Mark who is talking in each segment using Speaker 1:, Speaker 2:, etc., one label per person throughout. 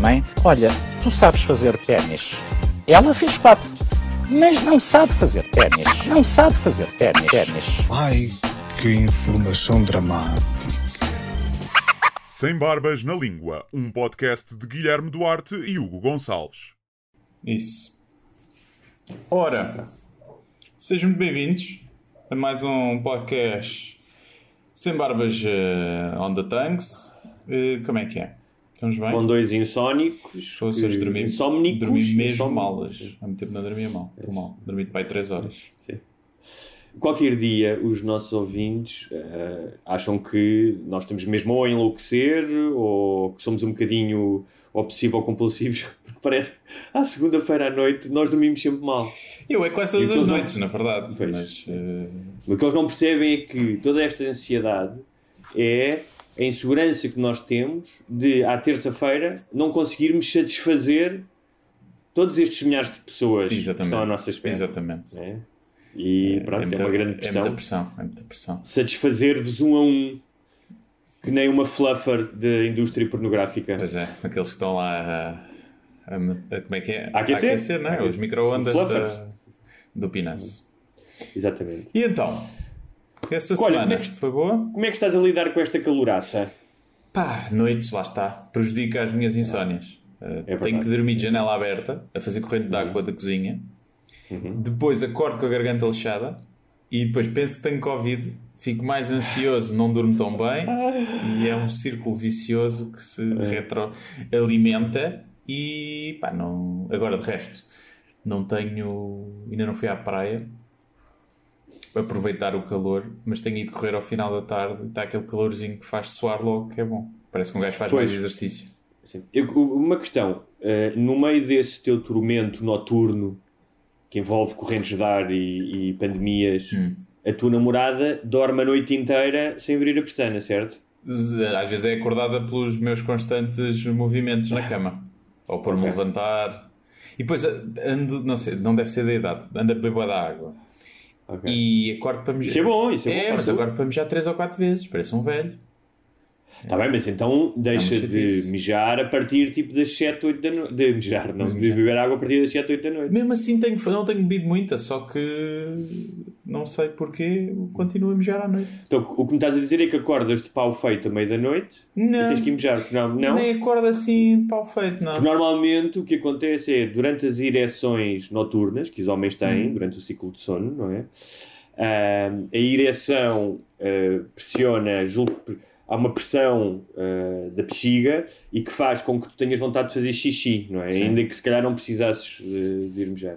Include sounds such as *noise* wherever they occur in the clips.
Speaker 1: Mãe, olha, tu sabes fazer ténis. Ela fez quatro, mas não sabe fazer ténis. Não sabe fazer ténis. ténis.
Speaker 2: Ai, que informação dramática.
Speaker 3: Sem Barbas na Língua, um podcast de Guilherme Duarte e Hugo Gonçalves.
Speaker 4: Isso. Ora, sejam muito bem-vindos a mais um podcast sem barbas eh, on the tanks. Eh, como é que é? Estamos bem?
Speaker 5: com dois insónicos.
Speaker 4: Ou seja, dormi,
Speaker 5: insómnicos,
Speaker 4: dormi mesmo
Speaker 5: insómnicos.
Speaker 4: mal hoje. Há muito tempo não dormia mal. Estou mal. Dormi de pai 3 horas.
Speaker 5: Qualquer dia os nossos ouvintes eh, acham que nós estamos mesmo ou a enlouquecer ou que somos um bocadinho obsessivo ou compulsivos, *laughs* porque parece que à segunda-feira à noite nós dormimos sempre mal.
Speaker 4: Eu é quase todas as noites, na verdade.
Speaker 5: Pois.
Speaker 4: Mas eh,
Speaker 5: O que eles não percebem é que toda esta ansiedade é a insegurança que nós temos de, à terça-feira, não conseguirmos satisfazer todos estes milhares de pessoas que
Speaker 4: exatamente.
Speaker 5: estão à nossa espera.
Speaker 4: Exatamente.
Speaker 5: né? E pronto, é,
Speaker 4: muita-
Speaker 5: uma grande
Speaker 4: É
Speaker 5: pressão.
Speaker 4: muita pressão. É muita pressão.
Speaker 5: Satisfazer-vos um a um, que nem uma fluffer da indústria pornográfica.
Speaker 4: Pois é, aqueles que estão lá a, a- a- como é que é?
Speaker 5: A aquecer?
Speaker 4: A aquecer, não é? Os micro-ondas do Pinaço.
Speaker 5: Exatamente.
Speaker 4: E então? Essa
Speaker 5: Olha,
Speaker 4: semana
Speaker 5: como é
Speaker 4: boa?
Speaker 5: Como é que estás a lidar com esta calouraça?
Speaker 4: Pá, noites, lá está. Prejudica as minhas insónias. Uh,
Speaker 5: É verdade.
Speaker 4: tenho que dormir de janela aberta, a fazer corrente de água da cozinha. Depois acordo com a garganta lixada. E depois penso que tenho Covid. Fico mais ansioso, não durmo tão bem. E é um círculo vicioso que se retroalimenta. E pá, não... Agora de resto, não tenho... Ainda não fui à praia. Aproveitar o calor, mas tenho ido correr ao final da tarde. Está aquele calorzinho que faz suar logo, que é bom. Parece que um gajo faz
Speaker 5: Pois.
Speaker 4: mais exercício.
Speaker 5: Sim. Eu- uma questão. eh, no meio desse teu tormento noturno que envolve correntes de ar e, e pandemias,
Speaker 4: Hum.
Speaker 5: a tua namorada dorme a noite inteira sem abrir a pestana, certo?
Speaker 4: Às vezes é acordada pelos meus constantes movimentos na cama. Ou por me
Speaker 5: Ok.
Speaker 4: levantar. E depois eh, ando, não sei, não deve ser da idade, ando a beber da água.
Speaker 5: Ok.
Speaker 4: E acordo para mijar.
Speaker 5: Isso é bom, isso é bom para a
Speaker 4: mas acordo para mijar 3 ou 4 vezes, parece um velho.
Speaker 5: Está bem, mas então deixa
Speaker 4: É
Speaker 5: de
Speaker 4: chatice.
Speaker 5: mijar a partir tipo das 7, 8 da noite. De mijar, não, de beber água a partir das 7, 8 da noite.
Speaker 4: Mesmo assim tenho, não tenho bebido muita, só que não sei porquê, continuo a mijar à noite.
Speaker 5: Então o que me estás a dizer é que acordas de pau feito à meia da noite
Speaker 4: Não,
Speaker 5: e tens que ir mijar. Não, não.
Speaker 4: nem acordo assim de pau feito, não.
Speaker 5: Porque normalmente o que acontece é durante as ereções noturnas que os homens
Speaker 4: Hum.
Speaker 5: têm, durante o ciclo de sono, não é? Ah, a ereção ah, pressiona, julgo há uma pressão ah, da bexiga e que faz com que tu tenhas vontade de fazer xixi, não é?
Speaker 4: Sim.
Speaker 5: Ainda que se calhar não precisasses de, de ir mejar.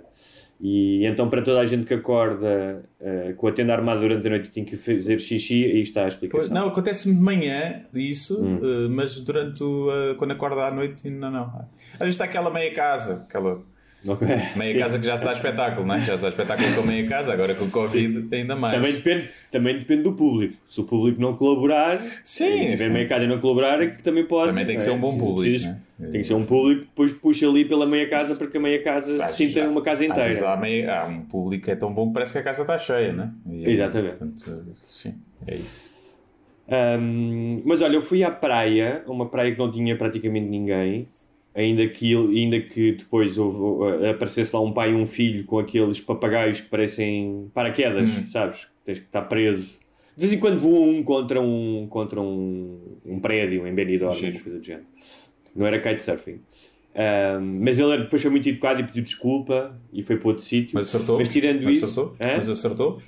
Speaker 5: E então, para toda a gente que acorda ah, com a tenda armada durante a noite e tem que fazer xixi, aí está a explicação.
Speaker 4: Pois, não, acontece-me de manhã isso,
Speaker 5: Hum.
Speaker 4: eh, mas durante o, eh, quando acorda à noite, não, não. Às vezes está aquela meia casa, aquela
Speaker 5: Ok.
Speaker 4: meia casa que já se dá espetáculo, não é? Já se dá espetáculo com meia casa, agora com o Covid ainda mais.
Speaker 5: Também depende, também depende do público. Se o público não colaborar,
Speaker 4: Sim,
Speaker 5: se tiver meia casa e não colaborar, é que também pode.
Speaker 4: Também tem que
Speaker 5: não
Speaker 4: ser
Speaker 5: é?
Speaker 4: um bom público,
Speaker 5: Precisas-
Speaker 4: não é?
Speaker 5: Tem que ser um público que depois puxa ali pela meia casa para que a meia casa
Speaker 4: Pá,
Speaker 5: sinta uma casa inteira.
Speaker 4: Há, meia- há um público que é tão bom que parece que a casa está cheia, não é? E,
Speaker 5: Exatamente.
Speaker 4: Portanto, sim, é isso.
Speaker 5: Ahm, mas olha, eu fui à praia, uma praia que não tinha praticamente ninguém, ainda que, ainda que depois houve- aparecesse lá um pai e um filho com aqueles papagaios que parecem paraquedas,
Speaker 4: Hum.
Speaker 5: sabes? Tens que estar preso. De vez em quando voa um contra um, contra um, um prédio em Benidorm, coisa do género. Não era kitesurfing. Ahm, mas ele depois foi muito educado e pediu desculpa e foi para outro sítio.
Speaker 4: Mas acertou?
Speaker 5: Mas tirando
Speaker 4: mas
Speaker 5: isso.
Speaker 4: Acertou? Mas acertou?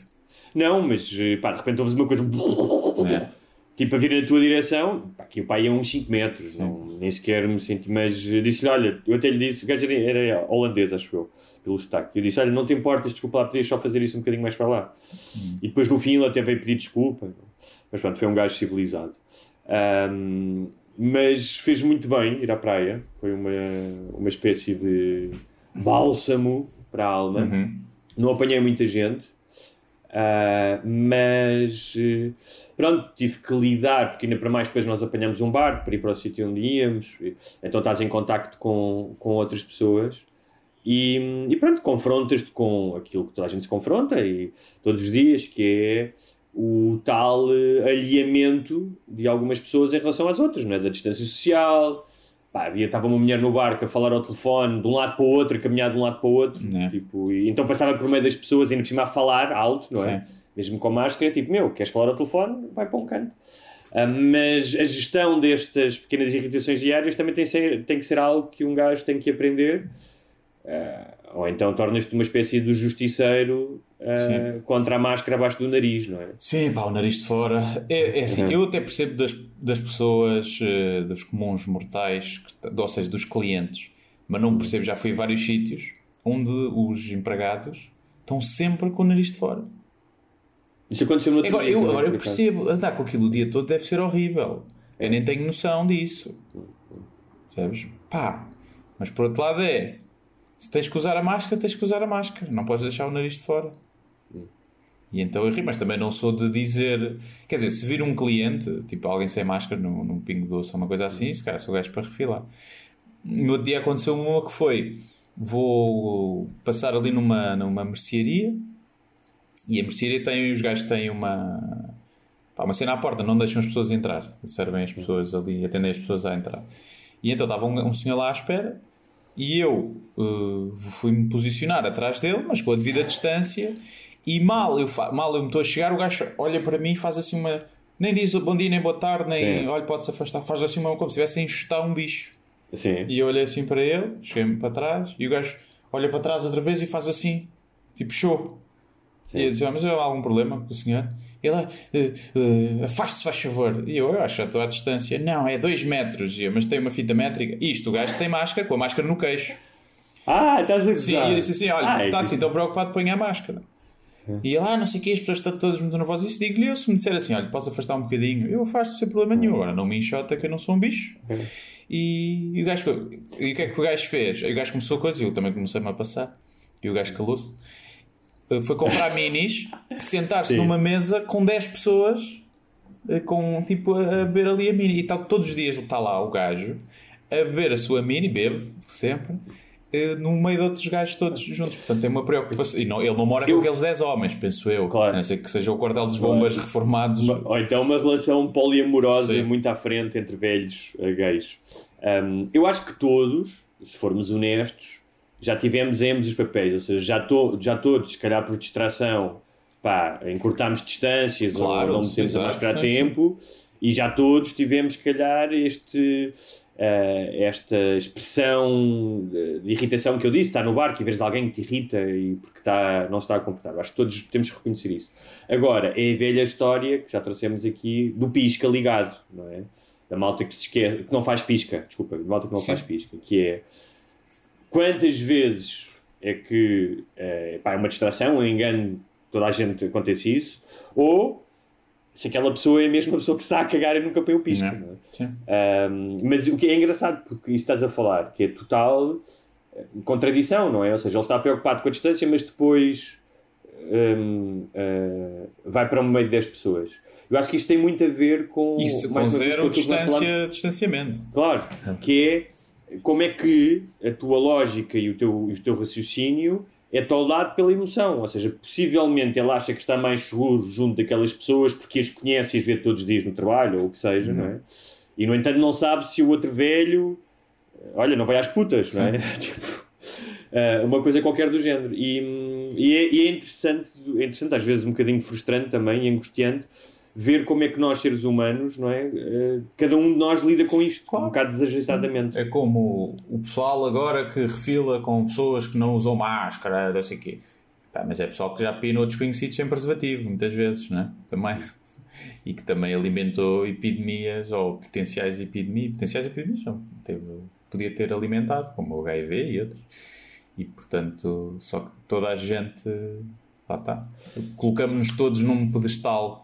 Speaker 5: Não, mas eh, pá, de repente ouves uma coisa.
Speaker 4: É.
Speaker 5: Tipo a vir na tua direção, pá, que o pai é uns 5 metros, não, nem sequer me senti, mas disse-lhe: Olha, eu até lhe disse, o gajo era, era holandês, acho eu, pelo sotaque. Eu disse: Olha, não te importas, desculpa lá, podias só fazer isso um bocadinho mais para lá. E depois no fim ele até veio pedir desculpa, mas pronto, foi um gajo civilizado. Ahm, mas fez muito bem ir à praia. Foi uma, uma espécie de bálsamo para a alma.
Speaker 4: Uhum.
Speaker 5: Não apanhei muita gente, ah, mas eh, pronto, tive que lidar, porque ainda para mais depois nós apanhamos um barco para ir para o sítio onde íamos, então estás em contacto com, com outras pessoas. E, e pronto, confrontas-te com aquilo que toda a gente se confronta e todos os dias, que é o tal eh, alinhamento de algumas pessoas em relação às outras, não é? da distância social. Pá, havia, estava uma mulher no barco a falar ao telefone de um lado para o outro, a caminhar de um lado para o outro.
Speaker 4: É.
Speaker 5: Tipo, e, então passava por meio das pessoas e ainda por cima a falar alto, não é? Mesmo com máscara, tipo, meu, queres falar ao telefone? Vai para um canto. Ah, mas a gestão destas pequenas irritações diárias também tem, ser- tem que ser algo que um gajo tem que aprender. Ah, ou então tornas-te uma espécie de justiceiro ah, contra a máscara abaixo do nariz, não é?
Speaker 4: Sim, pá, o nariz de fora. É, é assim,
Speaker 5: Uhum.
Speaker 4: eu até percebo das, das pessoas, eh, dos comuns mortais, que ou seja, dos clientes, mas não percebo, já fui a vários sítios onde os empregados estão sempre com o nariz de fora.
Speaker 5: Isso aconteceu no outro
Speaker 4: Agora,
Speaker 5: dia
Speaker 4: eu, agora eu percebo, andar com aquilo o dia todo deve ser horrível. Eu nem tenho noção disso. Sabes? Pá, mas por outro lado é, se tens que usar a máscara, tens que usar a máscara. Não podes deixar o nariz de fora. E então eu ri, mas também não sou de dizer. Quer dizer, se vir um cliente, tipo alguém sem máscara num, num pingo doce ou uma coisa assim, se calhar sou gajo para refilar. No outro dia aconteceu uma que foi: vou passar ali numa, numa mercearia e a mercearia tem, os gajos têm uma. pá, uma cena à porta, não deixam as pessoas entrar, servem as pessoas ali, atendem as pessoas a entrar. E então estava um, um senhor lá à espera e eu uh, fui-me posicionar atrás dele, mas com a devida distância. E mal eu, mal eu me estou a chegar, o gajo olha para mim e faz assim uma. Nem diz bom dia, nem boa tarde, nem
Speaker 5: Sim.
Speaker 4: olha, pode-se afastar. Faz assim uma como se estivesse a enxutar um bicho.
Speaker 5: Sim.
Speaker 4: E eu olhei assim para ele, cheguei-me para trás, e o gajo olha para trás outra vez e faz assim, tipo show. E eu disse: ah, Mas há algum problema com o senhor? Ele, "Eh, eh, afaste-se, faz favor. E eu, eu acho estou à distância. Não, é 2 metros, eu, mas tem uma fita métrica. Isto, o gajo sem máscara, com a máscara no queixo.
Speaker 5: Ah, estás a gozar.
Speaker 4: Sim, e eu disse assim: Olha,
Speaker 5: Ah, é
Speaker 4: está assim tão preocupado, põe a máscara. E ele, ah, não sei o que, as pessoas estão todas muito nervosas. Isso digo-lhe eu, se me disser assim: Olha, posso afastar um bocadinho, eu afasto sem problema nenhum. Agora não me enxota que eu não sou um bicho. E, e o gajo, e o que é que o gajo fez? E o gajo começou a coisa, eu também comecei-me a passar. E o gajo calou-se. Uh, Foi comprar *laughs* minis, sentar-se numa mesa com 10 pessoas, uh, com tipo a beber ali a mini. E tá, todos os dias está lá o gajo a beber a sua mini, bebe, sempre, uh, no meio de outros gajos todos juntos. Portanto, tem uma preocupação. E não, ele não mora
Speaker 5: Eu-
Speaker 4: com aqueles 10 homens, penso eu.
Speaker 5: Claro.
Speaker 4: A não ser que seja o quartel dos bombas reformados.
Speaker 5: Ou então uma relação poliamorosa
Speaker 4: Sim.
Speaker 5: muito à frente entre velhos eh, gays. Um, eu acho que todos, se formos honestos, já tivemos em ambos os papéis, ou seja, já, to, já todos, se calhar por distração, pá, encurtámos distâncias
Speaker 4: Claro,
Speaker 5: ou não metemos a
Speaker 4: exato,
Speaker 5: máscara a tempo e já todos tivemos, se calhar, este, eh, esta expressão de, de irritação que eu disse, está no barco e vês alguém que te irrita e porque está, não se está a comportar. Acho que todos temos que reconhecer isso. Agora, é a velha história que já trouxemos aqui do pisca ligado, não é? Da malta que se esquece, que não faz pisca, desculpa, da malta que não
Speaker 4: Sim.
Speaker 5: faz pisca, que é quantas vezes é que eh, pá, é uma distração, um engano, toda a gente acontece isso, ou se aquela pessoa é a mesma pessoa que está a cagar e nunca põe o pisca.
Speaker 4: Não é?
Speaker 5: é? Um, mas o que é engraçado, porque isso estás a falar, que é total eh, contradição, não é? Ou seja, ele está preocupado com a distância, mas depois um, eh, vai para o meio 10 pessoas. Eu acho que isto tem muito a ver com.
Speaker 4: Isso, com
Speaker 5: mais vez,
Speaker 4: zero distância, distanciamento.
Speaker 5: Claro, que é como é que a tua lógica e o teu, e o teu raciocínio é toldado pela emoção. Ou seja, possivelmente ele acha que está mais seguro junto daquelas pessoas porque as conhece e as vê todos os dias no trabalho ou o que seja, não é? E no entanto não sabe se o outro velho, olha, não vai às putas, não é? *laughs* Tipo, eh, uma coisa qualquer do género. E, hum, e, é, e é interessante, é interessante, às vezes um bocadinho frustrante também e angustiante, ver como é que nós, seres humanos, não é? Eh, cada um de nós lida com isto, um bocado desajeitadamente.
Speaker 4: É como o pessoal agora que refila com pessoas que não usam máscara, não sei o quê. Pá, mas é pessoal que já pinou desconhecidos sem preservativo, muitas vezes, né? Também. E que também alimentou epidemias, ou potenciais epidemias. Potenciais epidemias não. Teve, podia ter alimentado, como o HIV e outros. E, portanto, só que toda a gente... Lá está. Colocamos-nos todos num pedestal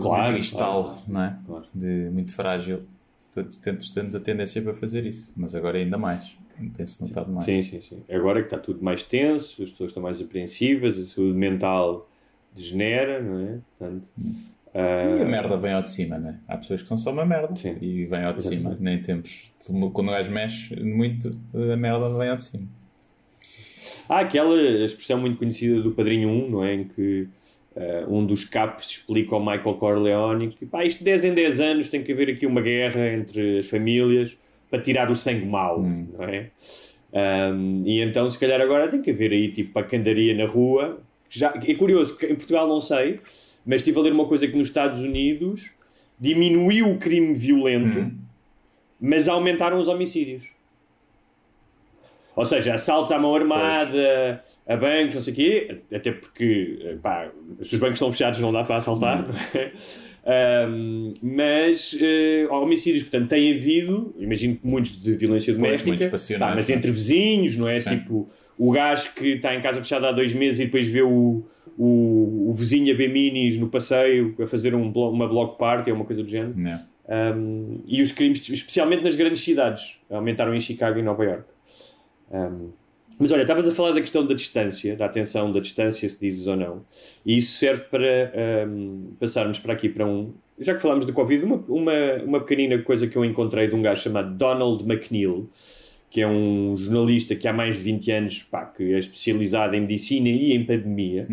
Speaker 5: Claro,
Speaker 4: de cristal,
Speaker 5: claro,
Speaker 4: não é?
Speaker 5: claro.
Speaker 4: De, muito frágil. temos, temos a tendência para fazer isso, mas agora ainda mais. Tem-se notado mais.
Speaker 5: Sim, sim, sim. Agora que está tudo mais tenso, as pessoas estão mais apreensivas, a saúde mental degenera, não é? Portanto,
Speaker 4: E a merda vem ao de cima, né? Há pessoas que são só uma merda
Speaker 5: Sim.
Speaker 4: e vem ao de cima. Nem tempos. Quando o gajo mexe muito, a merda vem ao de cima.
Speaker 5: Há aquela expressão muito conhecida do Padrinho 1, não é? Em que eh, um dos capos explica ao Michael Corleone que pá, isto de 10 em 10 anos tem que haver aqui uma guerra entre as famílias para tirar o sangue mau, não é? Um, e então, se calhar, agora tem que haver aí tipo a candaria na rua. Já, é curioso, em Portugal não sei, mas estive a ler uma coisa que nos Estados Unidos diminuiu o crime violento, mas aumentaram os homicídios. Ou seja, assaltos à mão armada, a bancos, não sei o quê, até porque, pá, se os bancos estão fechados não dá para assaltar, não é? Mas eh, homicídios, portanto, tem havido, imagino que muitos de violência doméstica, pá, mas
Speaker 4: é?
Speaker 5: entre vizinhos, não é?
Speaker 4: Sim.
Speaker 5: Tipo, o gajo que está em casa fechada há dois meses e depois vê o, o, o vizinho a ver minis no passeio a fazer um, blo- uma block party ou uma coisa do género. Um, e os crimes, especialmente nas grandes cidades, aumentaram em Chicago e Nova York. Um, mas olha, estavas a falar da questão da distância, da atenção da distância, se dizes ou não, e isso serve para um, passarmos para aqui para um. Já que falámos do Covid, uma, uma, uma pequenina coisa que eu encontrei de um gajo chamado Donald McNeil, que é um jornalista que há mais de 20 anos pá, que é especializado em medicina e em pandemia.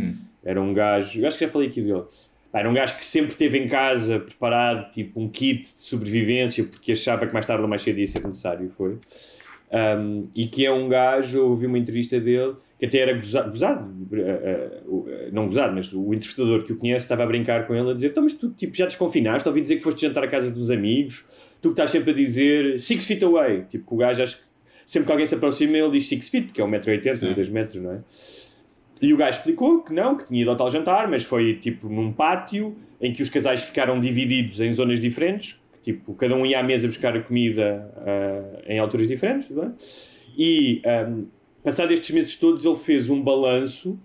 Speaker 5: Era um gajo, eu acho que já falei aqui dele. Pá, Era um gajo que sempre teve em casa preparado tipo um kit de sobrevivência porque achava que mais tarde ou mais cedo ia ser necessário. Foi. Um, e que é um gajo, eu ouvi uma entrevista dele que até era goza- gozado, eh, eh, o- eh, não gozado, mas o entrevistador que o conhece estava a brincar com ele a dizer: Então, mas tu tipo, já desconfinaste? Ouvi dizer que foste jantar à casa dos amigos, tu que estás sempre a dizer six feet away. Tipo, que o gajo acho que sempre que alguém se aproxima, ele diz six feet, que é 1,80m, 2 metros, não é? E o gajo explicou que não, que tinha ido ao tal jantar, mas foi tipo num pátio em que os casais ficaram divididos em zonas diferentes, tipo, cada um ia à mesa buscar a comida ah, em alturas diferentes, é? E, um, passados estes meses todos, ele fez um balanço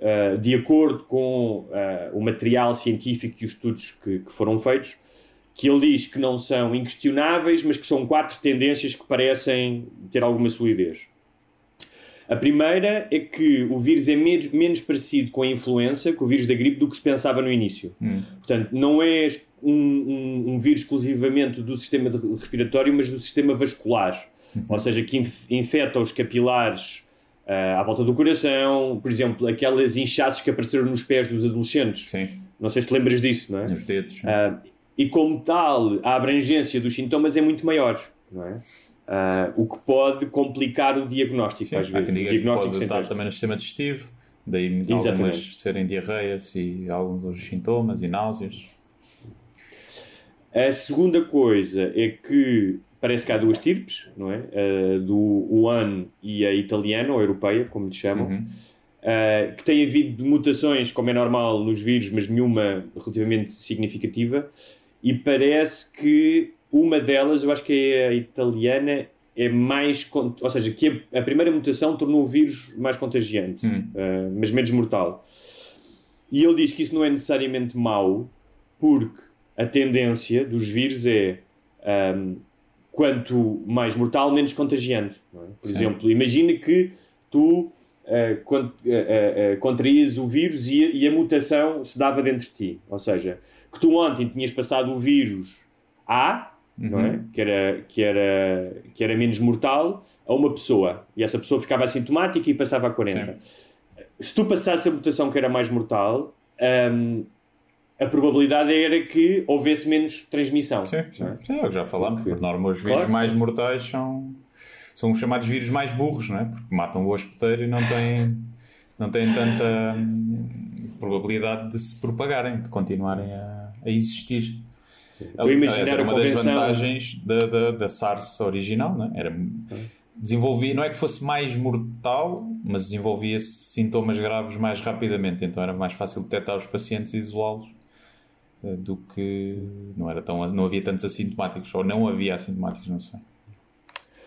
Speaker 5: ah, de acordo com ah, o material científico e os estudos que, que foram feitos, que ele diz que não são inquestionáveis, mas que são quatro tendências que parecem ter alguma solidez. A primeira é que o vírus é me- menos parecido com a influenza, com o vírus da gripe, do que se pensava no início. Portanto, não é um, um- um vírus exclusivamente do sistema respiratório, mas do sistema vascular. Ou seja, que inf- infeta os capilares ah, à volta do coração, por exemplo, aquelas inchaços que apareceram nos pés dos adolescentes.
Speaker 4: Sim,
Speaker 5: Não sei se te lembras disso, não é?
Speaker 4: nos dedos.
Speaker 5: Ah, e como tal, a abrangência dos sintomas é muito maior, não é? Ah, o que pode complicar o diagnóstico,
Speaker 4: Sim,
Speaker 5: às
Speaker 4: há
Speaker 5: vezes.
Speaker 4: quem
Speaker 5: o
Speaker 4: diga que
Speaker 5: diagnóstico
Speaker 4: pode
Speaker 5: sem
Speaker 4: estar também no sistema digestivo, daí
Speaker 5: Exatamente.
Speaker 4: algumas serem diarreias e alguns dos sintomas e náuseas.
Speaker 5: A segunda coisa é que parece que há duas tipos, não é? Ah, do Wuhan e a italiana, ou europeia, como lhe chamam,
Speaker 4: Uhum.
Speaker 5: ah, que tem havido mutações, como é normal nos vírus, mas nenhuma relativamente significativa, e parece que uma delas, eu acho que é a italiana, é mais. Ou seja, que a, primeira mutação tornou o vírus mais contagiante, ah, mas menos mortal. E ele diz que isso não é necessariamente mau, porque a tendência dos vírus é ahm, quanto mais mortal, menos contagiante. é? Por
Speaker 4: Sim.
Speaker 5: exemplo, imagina que tu ah, con- ah, ah, ah, contraías o vírus e a, e a mutação se dava dentro de ti. Ou seja, que tu ontem tinhas passado o vírus A, não é? que, era, que, era, que era menos mortal, a uma pessoa. E essa pessoa ficava assintomática e passava a 40 se tu passasse a mutação que era mais mortal, hum, a probabilidade era que houvesse menos transmissão.
Speaker 4: Sim, sim.
Speaker 5: é?
Speaker 4: Sim, o que já falámos.
Speaker 5: Porque-
Speaker 4: Por norma, os vírus
Speaker 5: Claro.
Speaker 4: mais mortais são, são os chamados vírus mais burros, não é? Porque matam o hospedeiro e não têm, não têm tanta hum, probabilidade de se propagarem, de continuarem a, a existir.
Speaker 5: Estou a imaginar
Speaker 4: era
Speaker 5: a
Speaker 4: uma das
Speaker 5: convenção-
Speaker 4: vantagens da, da, da SARS original, não é? Era, desenvolvia, não é que fosse mais mortal, mas desenvolvia sintomas graves mais rapidamente, então era mais fácil detectar os pacientes e isolá-los eh, do que não era tão não havia tantos assintomáticos ou não havia assintomáticos não sei.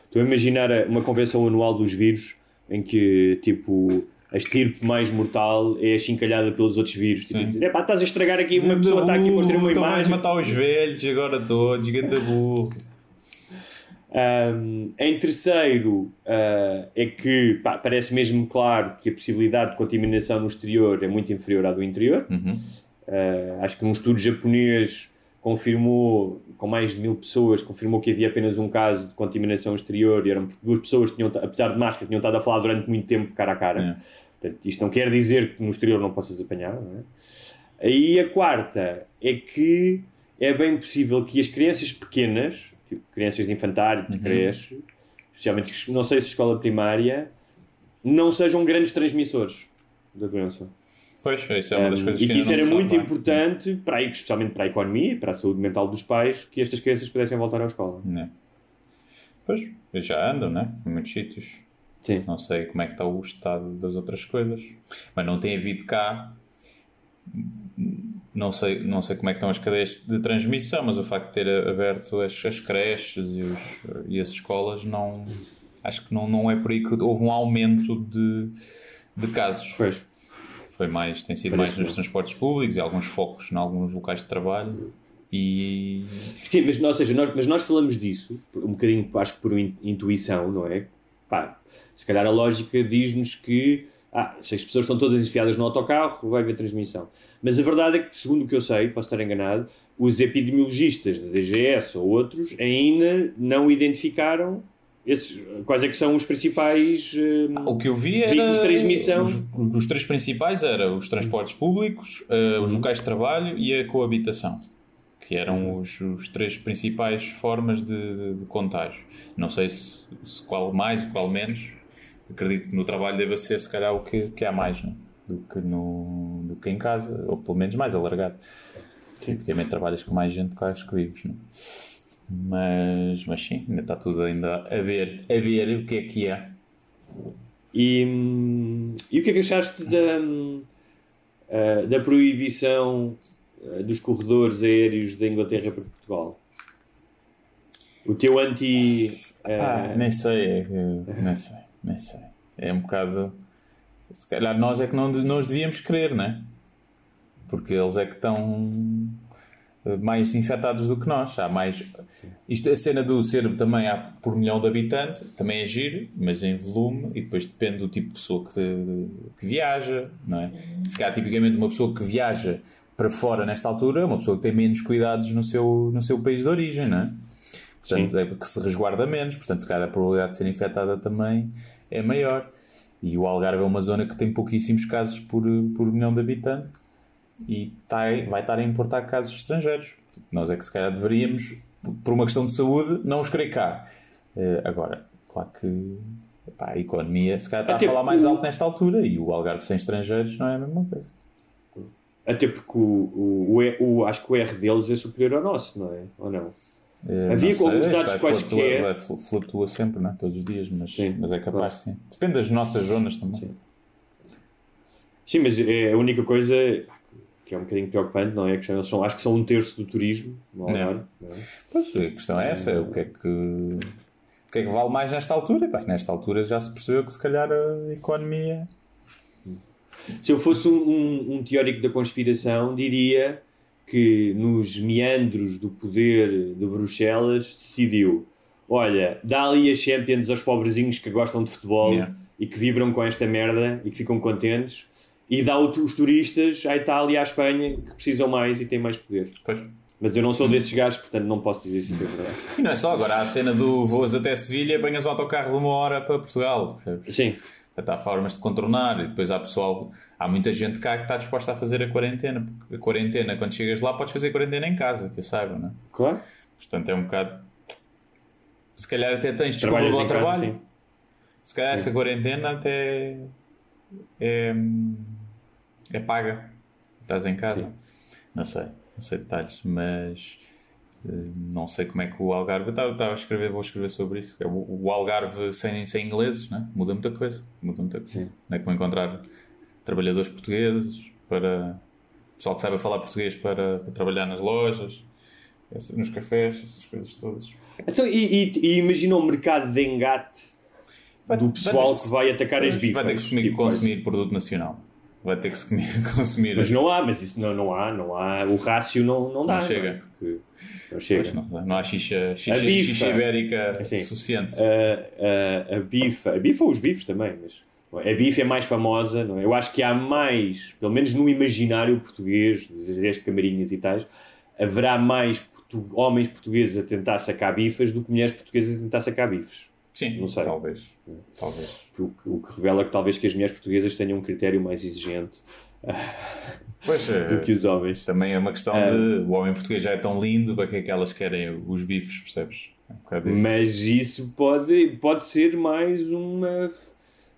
Speaker 5: Estou a imaginar a- uma convenção anual dos vírus em que, tipo, a estirpe mais mortal é achincalhada pelos outros vírus. Tipo,
Speaker 4: Sim.
Speaker 5: dizer, "Epá, estás a estragar aqui, uma pessoa está aqui a construir uma
Speaker 4: então vais
Speaker 5: imagem.
Speaker 4: matar os velhos agora todos ganda burro
Speaker 5: Um, em terceiro, uh, é que pá, parece mesmo claro que a possibilidade de contaminação no exterior é muito inferior à do interior.
Speaker 4: Uhum.
Speaker 5: Uh, acho que um estudo japonês confirmou, com mais de mil pessoas, confirmou que havia apenas um caso de contaminação exterior e eram duas pessoas que tinham, apesar de máscara, tinham estado a falar durante muito tempo cara a cara.
Speaker 4: É.
Speaker 5: Portanto, isto não quer dizer que no exterior não possas apanhar. Não é? E a quarta é que é bem possível que as crianças pequenas, tipo crianças de infantário, de
Speaker 4: Uhum.
Speaker 5: creche, especialmente, não sei se escola primária, não sejam grandes transmissores da doença.
Speaker 4: Pois, isso é uma das
Speaker 5: Um,
Speaker 4: coisas
Speaker 5: e que isso era
Speaker 4: não
Speaker 5: muito
Speaker 4: sabe
Speaker 5: importante, para, a- especialmente para a economia e para a saúde mental dos pais, que estas crianças pudessem voltar à escola.
Speaker 4: É. Pois, já andam, né? Em muitos sítios.
Speaker 5: Sim.
Speaker 4: Não sei como é que está o estado das outras coisas. Mas não tem havido cá. Não sei, não sei como é que estão as cadeias de transmissão, mas o facto de ter aberto as, as creches e, os, e as escolas, não, acho que não, não é por aí que houve um aumento de, de casos.
Speaker 5: Pois.
Speaker 4: Foi mais, tem sido
Speaker 5: Parece
Speaker 4: mais nos
Speaker 5: que-
Speaker 4: transportes públicos e alguns focos em alguns locais de trabalho. E
Speaker 5: Sim, mas, ou seja, nós, mas nós falamos disso, um bocadinho, acho que por in- intuição, não é? Pá, se calhar a lógica diz-nos que ah, se as pessoas estão todas enfiadas no autocarro, vai haver transmissão. Mas a verdade é que, segundo o que eu sei, posso estar enganado, os epidemiologistas da DGS ou outros ainda não identificaram esses, quais é que são os principais hum,
Speaker 4: O que eu vi era.
Speaker 5: de transmissão.
Speaker 4: Os, os três principais eram os transportes públicos,
Speaker 5: Uhum.
Speaker 4: os locais de trabalho e a coabitação. Que eram os, os três principais formas de, de contágio. Não sei se, se qual mais e qual menos. Acredito que no trabalho deva ser, se calhar, o que, que há mais né? do, que no, do que em casa, ou pelo menos mais alargado. Tipicamente trabalhas com mais gente que acho que vives. Né? Mas, mas sim, ainda está tudo ainda a ver, a ver o que é que é.
Speaker 5: E, e o que é que achaste da, ah, da proibição ah, dos corredores aéreos da Inglaterra para Portugal? O teu anti.
Speaker 4: Ah,
Speaker 5: ah,
Speaker 4: nem sei, é nem sei, nem sei. É um bocado. Se calhar nós é que não, não os devíamos querer, né? Porque eles é que estão eh, mais infectados do que nós. Há mais. Isto, a cena do ser também há por milhão de habitante também é giro, mas em volume, e depois depende do tipo de pessoa que, que viaja, não é? Se calhar, tipicamente, uma pessoa que viaja para fora nesta altura é uma pessoa que tem menos cuidados no seu, no seu país de origem, não é? Portanto, é porque se resguarda menos, portanto, se calhar a probabilidade de ser infectada também é maior. E o Algarve é uma zona que tem pouquíssimos casos por, por milhão de habitantes e tá, vai estar a importar casos estrangeiros. Nós é que se calhar deveríamos, por uma questão de saúde, não os querer cá. Eh, agora, claro que a economia se calhar está
Speaker 5: Até
Speaker 4: a falar
Speaker 5: porque
Speaker 4: mais alto nesta altura e o Algarve sem estrangeiros não é a mesma coisa.
Speaker 5: até porque o, o, o, o- acho que o R deles é superior ao nosso, não é? Ou não?
Speaker 4: Eh,
Speaker 5: Havia
Speaker 4: não sei,
Speaker 5: alguns dados
Speaker 4: vai
Speaker 5: quaisquer-
Speaker 4: flutua, vai flutua sempre, não é? todos os dias, mas,
Speaker 5: Sim,
Speaker 4: mas é capaz
Speaker 5: claro.
Speaker 4: sim. Depende das nossas zonas também.
Speaker 5: Sim. Sim, mas é a única coisa que é um bocadinho preocupante, não é? Que eles são, acho que são um terço do turismo no
Speaker 4: É.
Speaker 5: Algarve. não é?
Speaker 4: Pois, a questão é essa, o que é que, o que, é que vale mais nesta altura? Pá, nesta altura já se percebeu que se calhar a economia...
Speaker 5: Se eu fosse um, um- um teórico da conspiração, diria que nos meandros do poder de Bruxelas decidiu: olha, dá ali as Champions aos pobrezinhos que gostam de futebol
Speaker 4: Yeah.
Speaker 5: e que vibram com esta merda e que ficam contentes, e dá os turistas à Itália e à Espanha que precisam mais e têm mais poder.
Speaker 4: Pois.
Speaker 5: Mas eu não sou desses gajos, portanto não posso dizer se isso é verdade.
Speaker 4: E não é só, agora há a cena do voas até Sevilha apanhas o autocarro de uma hora para Portugal. percebes?
Speaker 5: Sim,
Speaker 4: Portanto, há formas de contornar e depois há pessoal, há muita gente cá que está disposta a fazer a quarentena. Porque a quarentena, quando chegas lá, podes fazer quarentena em casa, que eu saiba, não é?
Speaker 5: claro.
Speaker 4: Portanto, é um bocado. Se calhar até tens desculpa ao
Speaker 5: casa,
Speaker 4: trabalho.
Speaker 5: sim.
Speaker 4: Se calhar essa quarentena até é, é paga. Estás em casa. Não sei, não sei detalhes, mas eh, não sei como é que o Algarve. Estava- estava a escrever, vou escrever sobre isso. É O, o Algarve sem, sem ingleses, né? muda muita coisa. Muda muita coisa.
Speaker 5: Sim.
Speaker 4: Não é que vão encontrar trabalhadores portugueses para. Pessoal que saiba falar português para, para trabalhar nas lojas, nos cafés, essas coisas todas.
Speaker 5: Então, e, e- e imagina o mercado de engate
Speaker 4: Vai-
Speaker 5: do
Speaker 4: vai
Speaker 5: pessoal
Speaker 4: ter
Speaker 5: que vai atacar as bifas.
Speaker 4: Vai ter que consumir,
Speaker 5: tipo,
Speaker 4: consumir produto nacional. Vai ter que se *laughs* consumir.
Speaker 5: Mas não há, mas isso não, não há, não há. O rácio não, não dá.
Speaker 4: Não chega.
Speaker 5: é? Porque não chega.
Speaker 4: Pois não, não há xixa, xixa,
Speaker 5: A bifa.
Speaker 4: xixa ibérica
Speaker 5: Sim.
Speaker 4: suficiente.
Speaker 5: a, a, a bifa, a bifa ou os bifes também, mas a bifa é mais famosa, não é? Eu acho que há mais, pelo menos no imaginário português, das camarinhas e tais, haverá mais portu- homens portugueses a tentar sacar bifas do que mulheres portuguesas a tentar sacar bifes.
Speaker 4: Sim,
Speaker 5: não sei.
Speaker 4: talvez. Talvez.
Speaker 5: O que, o que revela que talvez que as mulheres portuguesas tenham um critério mais exigente *laughs*
Speaker 4: Pois é.
Speaker 5: do que os homens.
Speaker 4: Também é uma questão
Speaker 5: Ah.
Speaker 4: de o homem português já é tão lindo, para que é que elas querem os bifes, percebes? É um.
Speaker 5: Mas isso pode, pode ser mais uma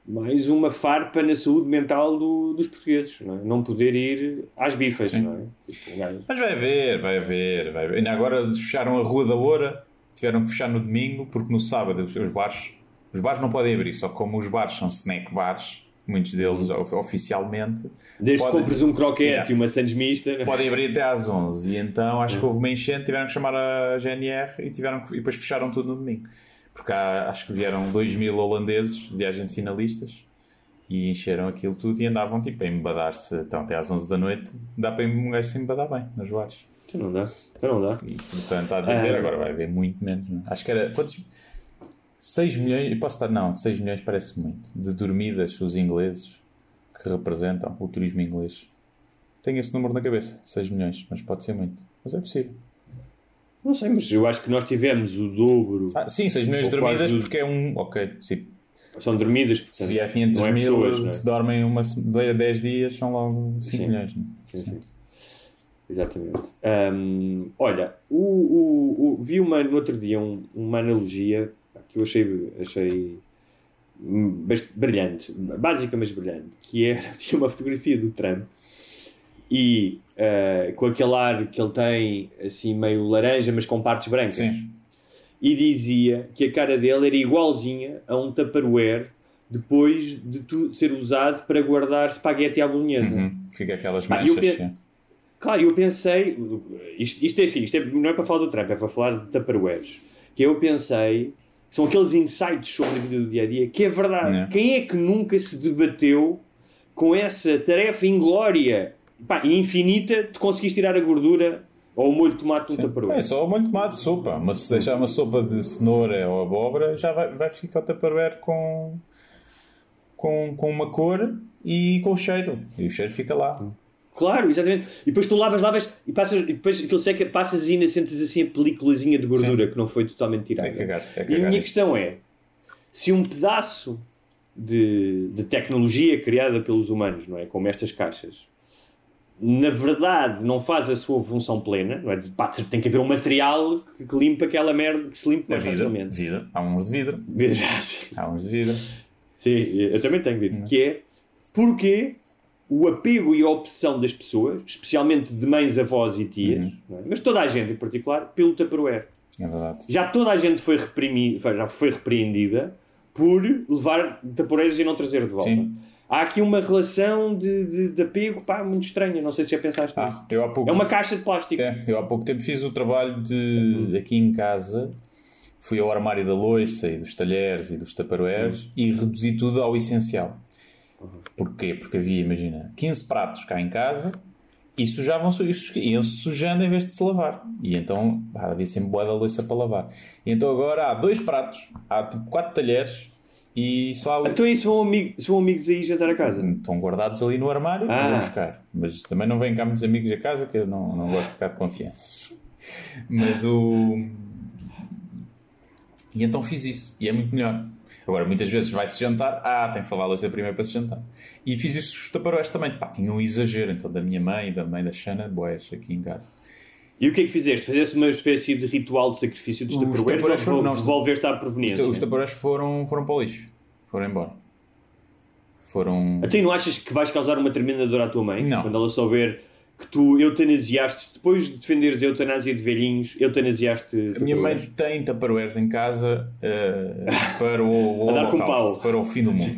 Speaker 5: mais uma farpa na saúde mental do- dos portugueses, não, é? não poder ir às bifas, não é? Tipo, um
Speaker 4: Mas vai haver, vai haver, vai haver. Ainda agora fecharam a Rua da Oura, tiveram que fechar no domingo, porque no sábado os, bares, os bares não podem abrir, só que como os bares são snack bars, muitos deles of- oficialmente,
Speaker 5: Desde que
Speaker 4: podem-
Speaker 5: compres um croquete e uma sandes mista.
Speaker 4: podem abrir até às 11 e então acho que houve uma enchente, tiveram que chamar a GNR e, tiveram que- e depois fecharam tudo no domingo. Porque há- acho que vieram 2 mil holandeses de viagem de finalistas e encheram aquilo tudo e andavam tipo a embadar-se então, até às 11 da noite. Dá para um gajo se embadar bem nos bares.
Speaker 5: Então não dá. Então não dá.
Speaker 4: E portanto, de haver,
Speaker 5: Ah.
Speaker 4: agora vai haver muito menos. não é? Acho que era. Quantos? 6 milhões, posso estar, não, 6 milhões parece muito. De dormidas, os ingleses que representam o turismo inglês. Tenho esse número na cabeça, 6 milhões, mas pode ser muito. Mas é possível.
Speaker 5: Não sei, mas eu acho que nós tivemos o dobro.
Speaker 4: Ah, sim, 6 milhões de dormidas porque é um. Ok, sim.
Speaker 5: São dormidas,
Speaker 4: Se
Speaker 5: portanto,
Speaker 4: vier 500
Speaker 5: não é
Speaker 4: mil,
Speaker 5: pessoas, é?
Speaker 4: dormem uma, 10 dias, são logo 5
Speaker 5: Sim.
Speaker 4: milhões. não é?
Speaker 5: Sim, sim. Exatamente. Hum, olha, o, o, o- vi uma, no outro dia um- uma analogia que eu achei, achei brilhante, básica mas brilhante, que era *laughs* tinha uma fotografia do Trump e eh, com aquele ar que ele tem assim meio laranja mas com partes brancas
Speaker 4: Sim.
Speaker 5: e dizia que a cara dele era igualzinha a um Tupperware depois de tu ser usado para guardar espaguete à bolonhesa.
Speaker 4: Uhum. Fica aquelas
Speaker 5: Ah,
Speaker 4: manchas. sim.
Speaker 5: Claro, eu pensei, isto, isto é assim, isto é- não é para falar do Trump, é para falar de Tupperwares. Que eu pensei, são aqueles insights sobre a vida do dia a dia, que é verdade.
Speaker 4: É.
Speaker 5: Quem é que nunca se debateu com essa tarefa inglória pá, e infinita de conseguires tirar a gordura ou o molho de tomate de um. Tupperware?
Speaker 4: É só o molho de tomate, sopa. Mas se deixar uma sopa de cenoura ou abóbora, já vai, vai ficar o Tupperware com, com, com uma cor e com o cheiro. E o cheiro fica lá.
Speaker 5: Claro, exatamente. E depois tu lavas, lavas e passas, e depois aquilo seca, passas e ainda sentes assim a peliculazinha de gordura que não foi totalmente tirada.
Speaker 4: É cagar, é
Speaker 5: e a minha
Speaker 4: isso.
Speaker 5: questão é: se um pedaço de, de tecnologia criada pelos humanos, não é? Como estas caixas, na verdade não faz a sua função plena, não é? Pá, tem que haver um material que, que limpa aquela merda, que se limpe
Speaker 4: É
Speaker 5: mais
Speaker 4: vidro,
Speaker 5: facilmente.
Speaker 4: vidro. Há uns de vidro. Há uns de vidro.
Speaker 5: Sim, eu também tenho dito. Que é porque o apego e a opção das pessoas, especialmente de mães, avós e tias, não é? mas toda a gente em particular, pelo Tupperware.
Speaker 4: É verdade.
Speaker 5: Já toda a gente foi, reprimi, já foi repreendida por levar Tupperwares e não trazer de volta.
Speaker 4: Sim.
Speaker 5: Há aqui uma relação de, de, de apego pá, muito estranha. Não sei se já pensaste nisso.
Speaker 4: Ah, eu há pouco,
Speaker 5: É uma caixa de plástico.
Speaker 4: É, eu há pouco tempo fiz o trabalho de aqui em casa. Fui ao armário da loiça e dos talheres e dos taparoeiros e reduzi tudo ao essencial. Porquê? Porque havia, imagina, 15 pratos cá em casa e sujavam-se, e iam-se sujando em vez de se lavar. E então pá, havia sempre boa da loiça para lavar. E então agora há dois pratos, há tipo quatro talheres e só há
Speaker 5: Então e se vão, amigos, se vão amigos aí jantar a casa?
Speaker 4: estão guardados ali no armário
Speaker 5: Ah.
Speaker 4: vou buscar. Mas também não vêm cá muitos amigos a casa que eu não, não gosto de ficar de confianças. Mas o. E então fiz isso. E é muito melhor. Agora, muitas vezes vai-se jantar. Ah, tem que salvar a louça primeiro para se jantar. E fiz isso com os taparoés também. Pá, tinha um exagero. Então, da minha mãe e da mãe da Xana, boés aqui em casa.
Speaker 5: E o que é que fizeste? Fizeste uma espécie de ritual de sacrifício dos
Speaker 4: Os
Speaker 5: Tupperwares
Speaker 4: Tupperwares foram-
Speaker 5: ou
Speaker 4: não,
Speaker 5: devolveste à proveniência?
Speaker 4: os taparoés foram, foram para o lixo. Foram embora. Foram.
Speaker 5: Então e não achas que vais causar uma tremenda dor à tua mãe?
Speaker 4: Não.
Speaker 5: Quando ela souber que tu eutanasiaste, depois de defenderes a eutanásia de velhinhos, eutanasiaste.
Speaker 4: A minha mãe tem Tupperwares em casa eh, para o, o *laughs*
Speaker 5: A dar com pau.
Speaker 4: para o fim do mundo.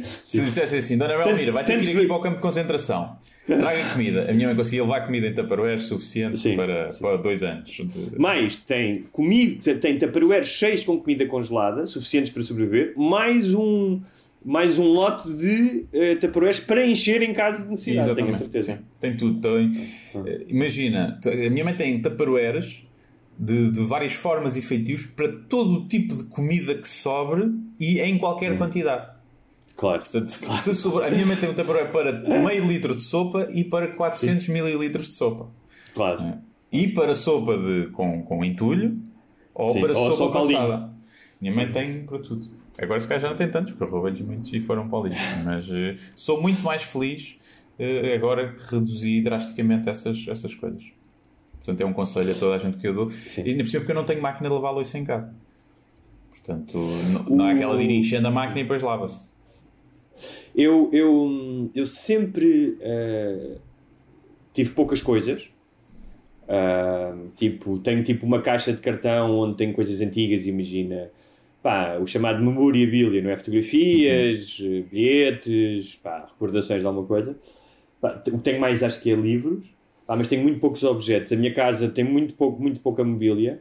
Speaker 4: Se dissesse assim, Dona Belmira, vai ter que ir aqui para o campo de concentração. Traga comida. A minha mãe conseguia levar comida em Tupperwares suficiente
Speaker 5: Sim,
Speaker 4: para, para dois anos. de-
Speaker 5: Mais, tem comida, tem Tupperwares cheios com comida congelada, suficientes para sobreviver, mais um, mais um lote de uh, taparoeiros para encher em caso de necessidade, tenho a certeza.
Speaker 4: Sim. Tem tudo. Tem, uh, imagina, a minha mãe tem taparoeiras de, de, várias formas e feitios para todo o tipo de comida que sobre e em qualquer hum. quantidade.
Speaker 5: Claro.
Speaker 4: Portanto, claro. Sobre, a minha mãe tem um taparoeiro para meio litro de sopa e para 400 Sim. mililitros de sopa.
Speaker 5: Claro. É.
Speaker 4: E para sopa de, com, com entulho ou Sim. para ou sopa passada. Minha mãe tem para tudo. Agora se calhar já não tem tantos, porque roubei-lhes muitos e foram para o lixo. Mas uh, sou muito mais feliz uh, agora que reduzi drasticamente essas, essas coisas. Portanto, é um conselho a toda a gente que eu dou. Sim. E ainda por porque eu não tenho máquina de lavar louça em casa. Portanto, não, não há aquela de ir enchendo a máquina e depois lava-se.
Speaker 5: Eu, eu, eu sempre uh, tive poucas coisas. Uh, tipo, tenho tipo uma caixa de cartão onde tenho coisas antigas, imagina pá, o chamado memorabilia, não é? Fotografias, uhum. bilhetes, pá, recordações de alguma coisa. Pá, o que tenho mais acho que é livros, pá, mas tenho muito poucos objetos. A minha casa tem muito, pouco, muito pouca mobília.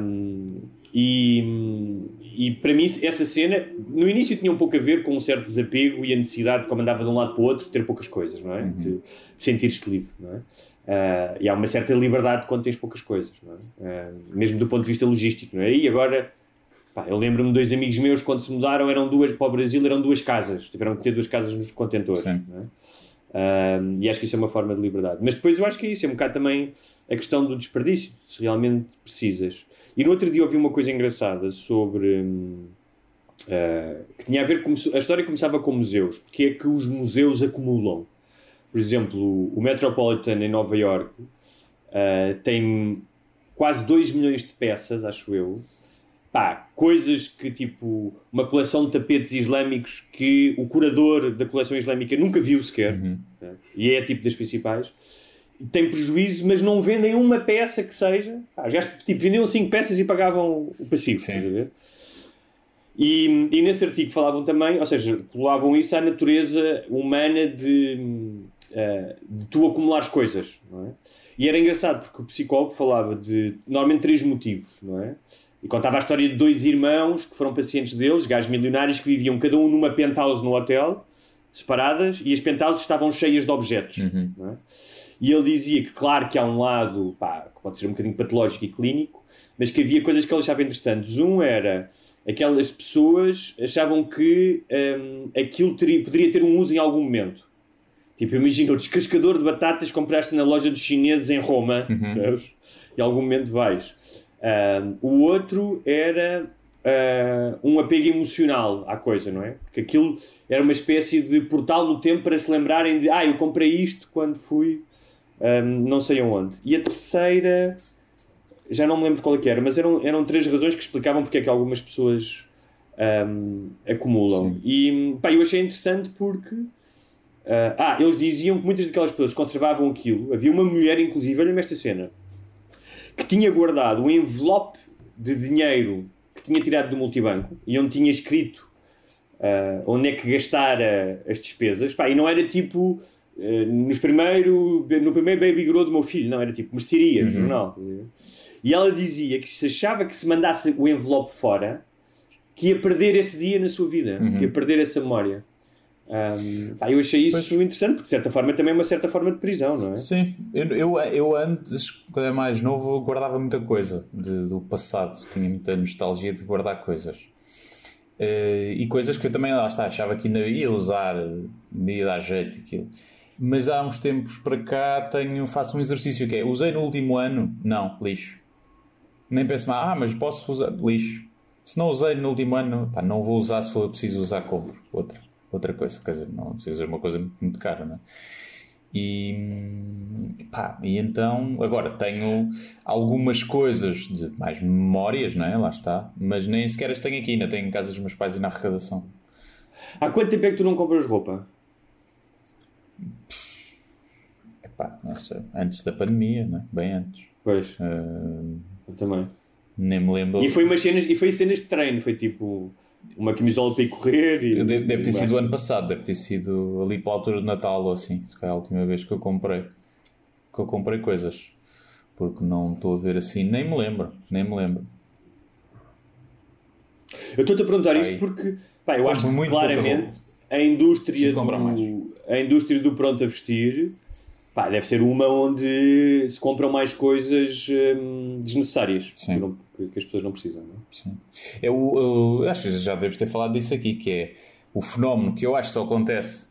Speaker 5: Um, e, e para mim, essa cena, no início tinha um pouco a ver com um certo desapego e a necessidade, como andava de um lado para o outro, de ter poucas coisas, não é? Uhum. De, de sentir-te livre, não é? Uh, e há uma certa liberdade quando tens poucas coisas, não é? Uh, mesmo do ponto de vista logístico, não é? E agora, pá, eu lembro-me de dois amigos meus, quando se mudaram, eram duas para o Brasil, eram duas casas, tiveram que ter duas casas nos contentores, é? Uh, e acho que isso é uma forma de liberdade. Mas depois eu acho que é isso, é um bocado também a questão do desperdício, se realmente precisas. E no outro dia ouvi uma coisa engraçada sobre. Uh, que tinha a ver com. A história começava com museus, porque é que os museus acumulam. Por exemplo, o Metropolitan em Nova York uh, tem quase 2 milhões de peças, acho eu, pá, coisas que tipo uma coleção de tapetes islâmicos que o curador da coleção islâmica nunca viu sequer uhum. né? e é tipo das principais tem prejuízo, mas não vendem uma peça que seja. Pá, já tipo, vendiam 5 peças e pagavam o passivo. Sim. ver? E, e nesse artigo falavam também, ou seja, colavam isso à natureza humana de, uh, de tu acumulares coisas, não é? E era engraçado porque o psicólogo falava de normalmente três motivos, não é? E contava a história de dois irmãos que foram pacientes deles, gajos milionários, que viviam cada um numa penthouse no hotel, separadas, e as penthouses estavam cheias de objetos. Uhum. É? E ele dizia que, claro, que há um lado pá, que pode ser um bocadinho patológico e clínico, mas que havia coisas que ele achava interessantes. Um era aquelas pessoas achavam que hum, aquilo teria, poderia ter um uso em algum momento. Tipo, imagina o descascador de batatas que compraste na loja dos chineses em Roma, uhum. e algum momento vais. Um, o outro era uh, um apego emocional à coisa, não é? Porque aquilo era uma espécie de portal no tempo para se lembrarem de ah, eu comprei isto quando fui um, não sei aonde. E a terceira já não me lembro qual é que era, mas eram, eram três razões que explicavam porque é que algumas pessoas um, acumulam. Sim. E pá, eu achei interessante porque. Uh, ah, eles diziam que muitas daquelas pessoas conservavam aquilo. Havia uma mulher, inclusive, olha-me esta cena que tinha guardado um envelope de dinheiro que tinha tirado do multibanco e onde tinha escrito uh, onde é que gastara as despesas. Pá, e não era tipo uh, nos primeiro, no primeiro baby grow do meu filho, não, era tipo mercearia, uhum. jornal. E ela dizia que se achava que se mandasse o envelope fora, que ia perder esse dia na sua vida, uhum. que ia perder essa memória. Um, pá, eu achei isso pois. interessante, porque de certa forma também é uma certa forma de prisão, não é?
Speaker 4: Sim, eu, eu, eu antes, quando era mais novo, guardava muita coisa de, do passado, tinha muita nostalgia de guardar coisas. Uh, e coisas que eu também, lá está, achava que ainda ia usar, ia dar jeito aquilo. Mas há uns tempos para cá tenho, faço um exercício que é, usei no último ano? Não, lixo. Nem penso mais, ah, mas posso usar, lixo. Se não usei no último ano, pá, não vou usar, se for preciso usar, compro outra outra coisa. Quer dizer, não precisa ser uma coisa muito, muito cara, não é? E, pá, e então, agora tenho algumas coisas de mais memórias, não é? Lá está, mas nem sequer as tenho aqui, ainda tenho em casa dos meus pais e na arrecadação.
Speaker 5: Há quanto tempo é que tu não compras roupa?
Speaker 4: Epá, não sei, antes da pandemia, não é? Bem antes.
Speaker 5: Pois, uh, eu também.
Speaker 4: Nem me lembro.
Speaker 5: E foi, umas cenas, e foi cenas de treino, foi tipo uma camisola para ir correr. E,
Speaker 4: deve, deve ter sido o ano passado, deve ter sido ali para a altura de Natal ou assim. Se calhar a última vez que eu comprei. Que eu comprei coisas. Porque não estou a ver assim, nem me lembro. Nem me lembro.
Speaker 5: Eu estou-te a perguntar isto
Speaker 4: Ai.
Speaker 5: porque pá, eu acho que claramente a indústria, do, a indústria do pronto a vestir pá, deve ser uma onde se compram mais coisas hum, desnecessárias que, não- que as pessoas não precisam. Não? é?
Speaker 4: Sim. Eu, eu acho que já devemos ter falado disso aqui, que é o fenómeno que eu acho que só acontece,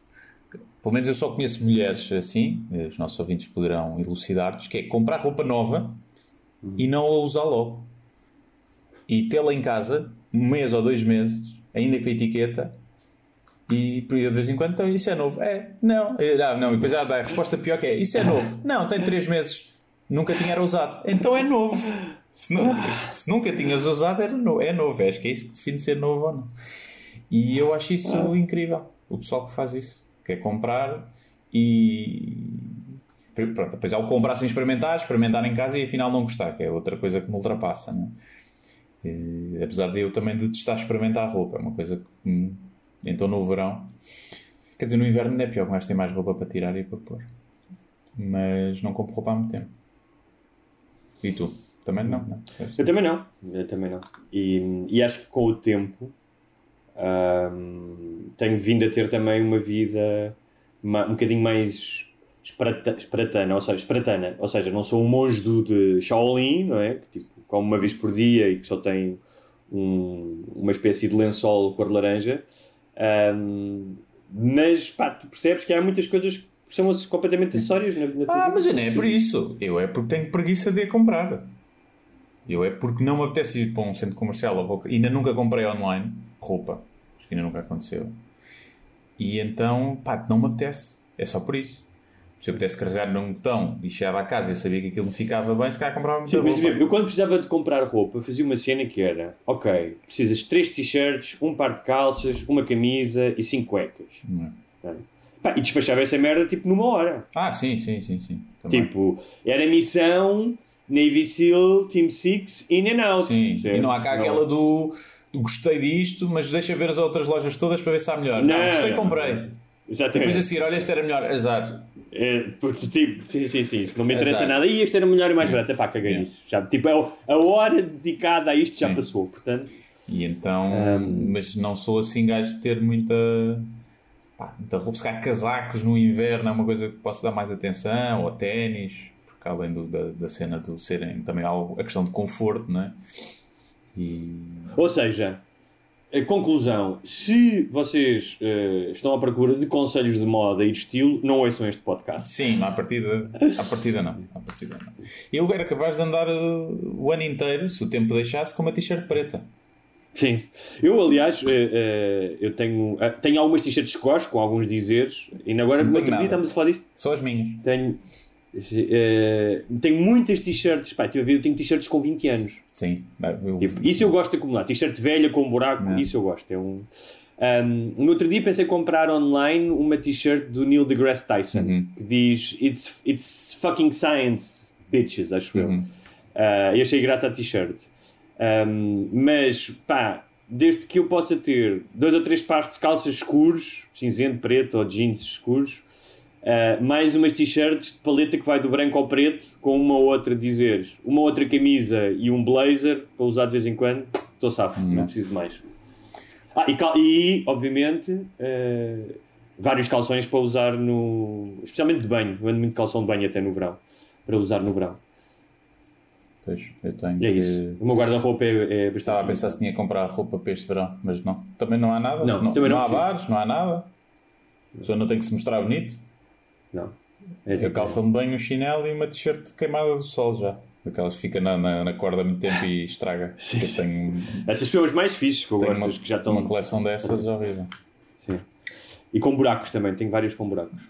Speaker 4: pelo menos eu só conheço mulheres assim, os nossos ouvintes poderão elucidar-nos, que é comprar roupa nova e não a usar logo. E tê-la em casa, um mês ou dois meses, ainda com a etiqueta, e eu de vez em quando, então, isso é novo. É, não. Ah, não, e depois já dá a resposta pior que é, isso é novo. *laughs* Não, tem três meses. Nunca tinha era usado. Então é novo. Se, nu- se nunca tinhas usado, era no, é novo. Acho que é isso que define ser novo ou não. E eu acho isso incrível. O pessoal que faz isso. Quer comprar e. Pronto, depois há o comprar sem experimentar, experimentar em casa e afinal não gostar, que é outra coisa que me ultrapassa. Não é? E, apesar de eu também detestar experimentar roupa, é uma coisa que. Então no verão. Quer dizer, no inverno não é pior, mas tem mais roupa para tirar e para pôr. Mas não compro roupa há muito tempo. E tu? Também não, não?
Speaker 5: Eu também não. Eu também não. E, e acho que com o tempo tenho vindo a ter também uma vida um bocadinho mais esparata- ou seja, esparatana. Ou seja, não sou um monge do, de Shaolin, não é? Que tipo, come uma vez por dia e que só tem um- uma espécie de lençol cor de laranja. Hum, mas pá, tu percebes que há muitas coisas que são completamente acessórias na, na
Speaker 4: Ah, mas eu não é por isso. Eu é porque tenho preguiça de a comprar. Eu é porque não me apetece ir para um centro comercial ou ainda nunca comprei online roupa. Acho que ainda nunca aconteceu. E então, pá, não me apetece. É só por isso. Se eu pudesse carregar num botão e chegava a casa e eu sabia que aquilo me ficava bem, se calhar comprava muita
Speaker 5: Sim, mas
Speaker 4: roupa.
Speaker 5: eu quando precisava de comprar roupa fazia uma cena que era ok, precisas de três t-shirts, um par de calças, uma camisa e cinco cuecas.
Speaker 4: Hum.
Speaker 5: É? Pá, e despachava essa merda tipo numa hora.
Speaker 4: Ah, sim, sim, sim, sim. Também.
Speaker 5: Tipo, era missão Navy SEAL, Team Six, in and out.
Speaker 4: Sim,
Speaker 5: Certo?
Speaker 4: e não há cá
Speaker 5: Não.
Speaker 4: aquela do, gostei disto, mas deixa ver as outras lojas todas para ver se há melhor. Não,
Speaker 5: Não,
Speaker 4: gostei, comprei.
Speaker 5: não.
Speaker 4: Depois
Speaker 5: Exatamente.
Speaker 4: a seguir, olha, este era melhor. Azar.
Speaker 5: É, porque, tipo, sim, sim, sim, isso não me interessa
Speaker 4: Exato.
Speaker 5: nada. E este era melhor e mais barato. Pá, caguei
Speaker 4: Yeah.
Speaker 5: nisso. Já, tipo, a, a hora dedicada a isto já
Speaker 4: Sim.
Speaker 5: passou. Portanto,
Speaker 4: E então,
Speaker 5: Um,
Speaker 4: mas não sou assim gajo de ter muita, pá, muita roupa. Se calhar casacos no inverno é uma coisa que posso dar mais atenção, ou ténis, porque além do- da, da cena de serem também há a questão de conforto, não é? E
Speaker 5: Ou seja, conclusão: se vocês eh, estão à procura de conselhos de moda e de estilo, não ouçam este podcast.
Speaker 4: sim, à partida, à partida não. À partida não. Eu era capaz de andar uh, o ano inteiro, se o tempo deixasse, com uma t-shirt preta.
Speaker 5: Sim. Eu, aliás, eh, eu tenho, tenho algumas t-shirts que gosto, com alguns dizeres, e agora,
Speaker 4: Não
Speaker 5: no outro dia estamos a falar disto.
Speaker 4: Só as minhas.
Speaker 5: Tenho, eh, tenho muitas t-shirts, pá, eu tenho t-shirts com 20 anos.
Speaker 4: Sim. Eu,
Speaker 5: Tipo, isso eu gosto de acumular. T-shirt velha com um buraco,
Speaker 4: Não.
Speaker 5: isso eu gosto. É um... Um, no outro dia pensei em comprar online uma t-shirt do Neil deGrasse Tyson
Speaker 4: Uhum.
Speaker 5: que diz it's, it's fucking science, bitches, acho eu.
Speaker 4: Uhum.
Speaker 5: Uh, e achei graça a t-shirt. Um, mas pá, desde que eu possa ter dois ou três pares de calças escuros, cinzento, preto ou jeans escuros, uh, mais umas t-shirts de paleta que vai do branco ao preto, com uma ou outra dizeres, uma outra camisa e um blazer para usar de vez em quando, estou safo, não preciso de mais. Ah, e, e, obviamente, uh, vários calções para usar no. especialmente de banho. Eu ando muito calção de banho até no verão, para usar no verão.
Speaker 4: Pois, eu tenho
Speaker 5: é
Speaker 4: que-
Speaker 5: isso. O meu guarda-roupa é, é bastante.
Speaker 4: Estava a pensar se tinha que comprar roupa para este verão, mas não. Também não há nada.
Speaker 5: Não,
Speaker 4: não,
Speaker 5: também não
Speaker 4: há
Speaker 5: preciso.
Speaker 4: bares, não há nada. A pessoa não tem que se mostrar bonito.
Speaker 5: Não. É
Speaker 4: É
Speaker 5: tipo-
Speaker 4: calção de banho, um chinelo e uma t-shirt queimada do sol já. Daquelas que fica na, na, na corda há muito tempo e estraga. *laughs*
Speaker 5: Sim,
Speaker 4: Eu
Speaker 5: sim.
Speaker 4: tenho,
Speaker 5: Essas são as mais fixes que eu
Speaker 4: tenho
Speaker 5: gosto,
Speaker 4: uma,
Speaker 5: que já estão.
Speaker 4: uma coleção dessas horrível.
Speaker 5: Sim. E com buracos também, tenho vários com buracos.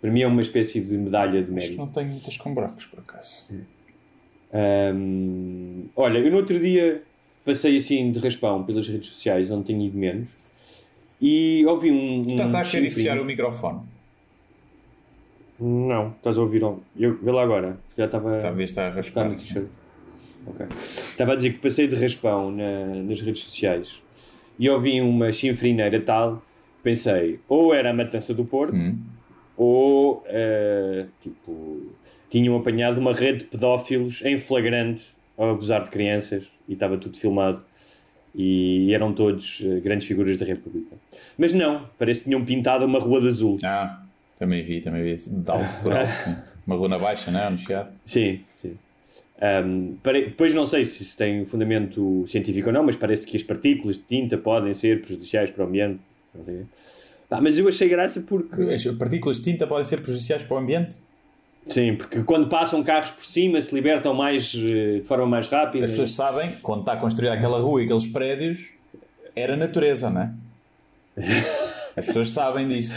Speaker 5: Para mim é uma espécie de medalha de
Speaker 4: Acho que
Speaker 5: mérito.
Speaker 4: não tenho muitas com buracos, por acaso.
Speaker 5: Ahm, olha, eu no outro dia passei assim de raspão pelas redes sociais, onde tenho ido menos, e ouvi um. um
Speaker 4: Estás a acariciar o microfone.
Speaker 5: Não, estás a ouvir. Eu, vê lá agora, calhar estava.
Speaker 4: Talvez está a raspar.
Speaker 5: Estava a dizer que passei de raspão na- nas redes sociais e ouvi uma chinfrineira tal, pensei, ou era a matança do porco,
Speaker 4: Hum.
Speaker 5: ou eh, tipo, tinham apanhado uma rede de pedófilos em flagrante a abusar de crianças e estava tudo filmado. e eram todos uh, grandes figuras da República. Mas não, parece que tinham pintado uma rua de azul.
Speaker 4: Ah, também vi, também vi. De alto por alto, *laughs* sim. Uma rua na baixa, não é? No Chiado.
Speaker 5: Sim, sim. Um, pare... Depois não sei se isso tem fundamento científico ou não, mas parece que as partículas de tinta podem ser prejudiciais para o ambiente. Ah, mas eu achei graça porque.
Speaker 4: As partículas de tinta podem ser prejudiciais para o ambiente?
Speaker 5: Sim, porque quando passam carros por cima se libertam mais eh, de forma mais rápida.
Speaker 4: As pessoas sabem, quando está construída aquela rua e aqueles prédios, era natureza, não é? *laughs* As pessoas sabem disso.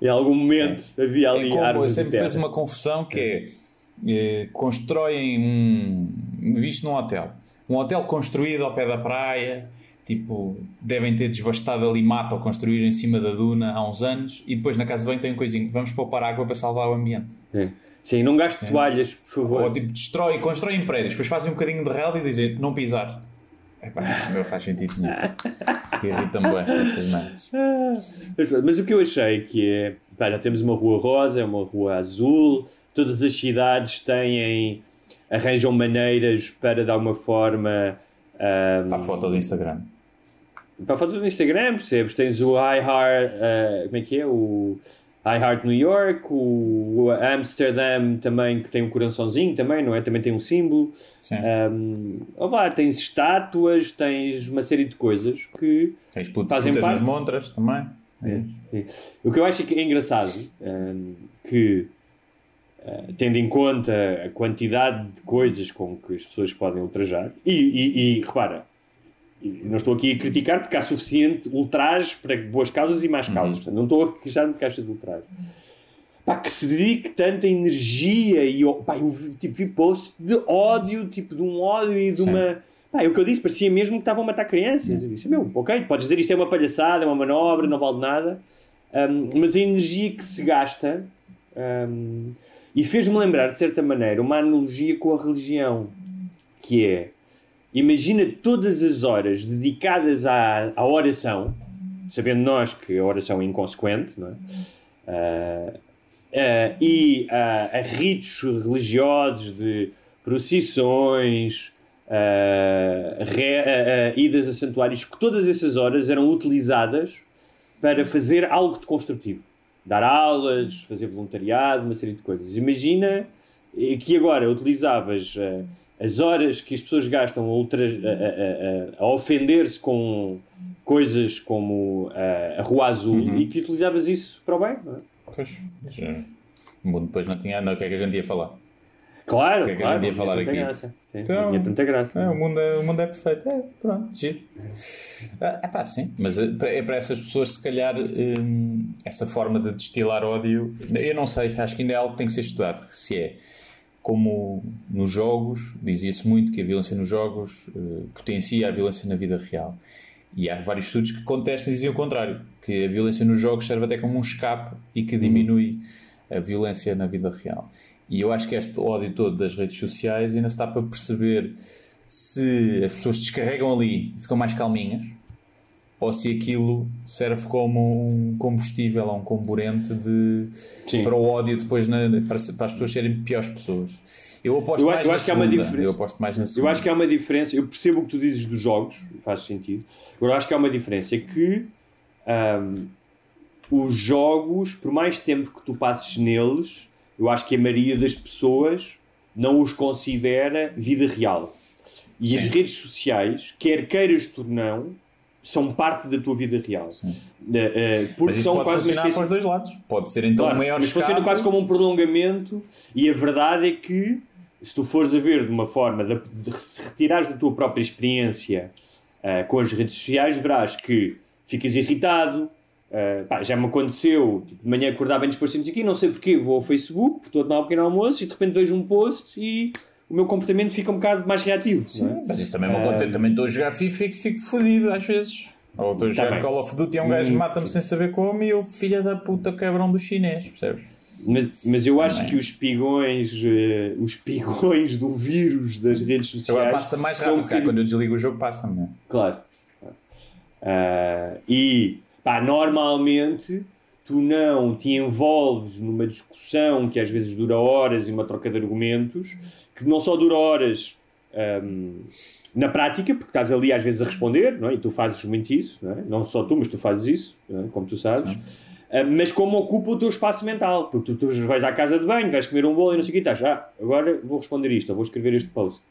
Speaker 5: Em algum momento é. havia ali
Speaker 4: é como, Eu sempre fiz uma confusão que é, é constroem um. visto num hotel. Um hotel construído ao pé da praia, tipo, devem ter desbastado ali mata ou construir em cima da duna há uns anos e depois na casa de banho tem um coisinho, vamos poupar água para salvar o ambiente.
Speaker 5: É. Sim, não gaste toalhas, por favor.
Speaker 4: Ou tipo, destrói, constrói prédios, depois fazem um bocadinho de relva e dizem não pisar. Epá, não faz sentido nenhum. Irrita-me bem essas mãos.
Speaker 5: Mas o que eu achei que é, pá, já temos uma rua rosa, uma rua azul, todas as cidades têm, arranjam maneiras para dar uma forma... Um,
Speaker 4: para a foto do Instagram.
Speaker 5: Para a foto do Instagram, percebes? Tens o iHeart, uh, como é que é? O I Heart New York, o, Amsterdam também, que tem um coraçãozinho também, não é? Também tem um símbolo. Sim. Um, oh, vá, tens estátuas, tens uma série de coisas que
Speaker 4: tens fazem parte. nas montras também.
Speaker 5: É, é. O que eu acho que é engraçado, um, que uh, tendo em conta a quantidade de coisas com que as pessoas podem ultrajar, e, e, e repara, não estou aqui a criticar porque há suficiente ultraje para boas causas e más causas. Uhum. não estou a queixar-me de caixas de ultraje. Pá, que se dedique tanta energia e pá, eu tipo, vi post de ódio, tipo de um ódio e de Sim. uma. Pá, é o que eu disse, parecia mesmo que estavam a matar crianças. Eu disse, meu, ok, podes dizer isto é uma palhaçada, é uma manobra, não vale nada, um, mas a energia que se gasta. Um, e fez-me lembrar, de certa maneira, uma analogia com a religião, que é Imagina todas as horas dedicadas à, à oração, sabendo nós que a oração é inconsequente, não é? Uh, uh, e uh, a ritos religiosos de procissões, re, idas a santuários, que todas essas horas eram utilizadas para fazer algo de construtivo. Dar aulas, fazer voluntariado, uma série de coisas. Imagina que agora utilizavas as horas que as pessoas gastam a, ultra, a, a, a ofender-se com coisas como a, a Rua Azul uhum. e que utilizavas isso para o bem, não é?
Speaker 4: Pois, já. o mundo depois não tinha. Não, o que é que a gente ia falar?
Speaker 5: Claro,
Speaker 4: o que é que
Speaker 5: claro,
Speaker 4: a gente ia falar aqui?
Speaker 5: Graça. Sim, então, tinha tanta graça.
Speaker 4: É, o, mundo é, o mundo é perfeito. É, pronto, giro. É, é pá, sim. Mas é para, é para essas pessoas, se calhar, hum, essa forma de destilar ódio, eu não sei, acho que ainda é algo que tem que ser estudado. Se é como nos jogos, dizia-se muito que a violência nos jogos uh, potencia a violência na vida real. E há vários estudos que contestam e dizem o contrário, que a violência nos jogos serve até como um escape e que diminui a violência na vida real. E eu acho que este ódio todo das redes sociais ainda se está para perceber se as pessoas descarregam ali e ficam mais calminhas ou se aquilo serve como um combustível ou um comburente de, para o ódio depois na, para, para, as pessoas serem piores pessoas. Eu aposto eu, mais eu acho que há uma diferença. Eu aposto mais na
Speaker 5: Eu acho que há uma diferença. Eu percebo o que tu dizes dos jogos, faz sentido. Agora eu acho que há uma diferença é que um, os jogos, por mais tempo que tu passes neles, eu acho que a maioria das pessoas não os considera vida real. E Sim. as redes sociais, quer queiras tu não, são parte da tua vida real. Uh, uh, porque são
Speaker 4: quase uma espécie... para os dois lados. Pode ser então claro, maior
Speaker 5: mas funciona quase como um prolongamento e a verdade é que se tu fores a ver de uma forma de, de retirares da tua própria experiência uh, com as redes sociais, verás que ficas irritado. Uh, pá, já me aconteceu tipo, de manhã acordar bem disposto aqui, não sei porquê, vou ao Facebook, estou a tomar um pequeno almoço e de repente vejo um post e o meu comportamento fica um bocado mais reativo.
Speaker 4: Sim, é? mas isso também me acontece. Também estou a jogar FIFA e fico, fodido às vezes. Ou estou a jogar também. Call of Duty e um gajo hum. mata-me sem saber como e eu, filha da puta, quebram do chinês, percebes?
Speaker 5: Mas, mas eu acho que os pigões, uh, os pigões do vírus das redes sociais.
Speaker 4: Agora passa mais rápido, que... quando eu desligo o jogo, passa-me. Né?
Speaker 5: Claro. Uh, e pá, normalmente tu não te envolves numa discussão que às vezes dura horas e uma troca de argumentos, que não só dura horas um, na prática, porque estás ali às vezes a responder, não é? e tu fazes muito isso, não, é? não só tu, mas tu fazes isso, é? como tu sabes, uh, mas como ocupa o teu espaço mental, porque tu, tu vais à casa de banho, vais comer um bolo e não sei o que, estás, ah, agora vou responder isto, ou vou escrever este post.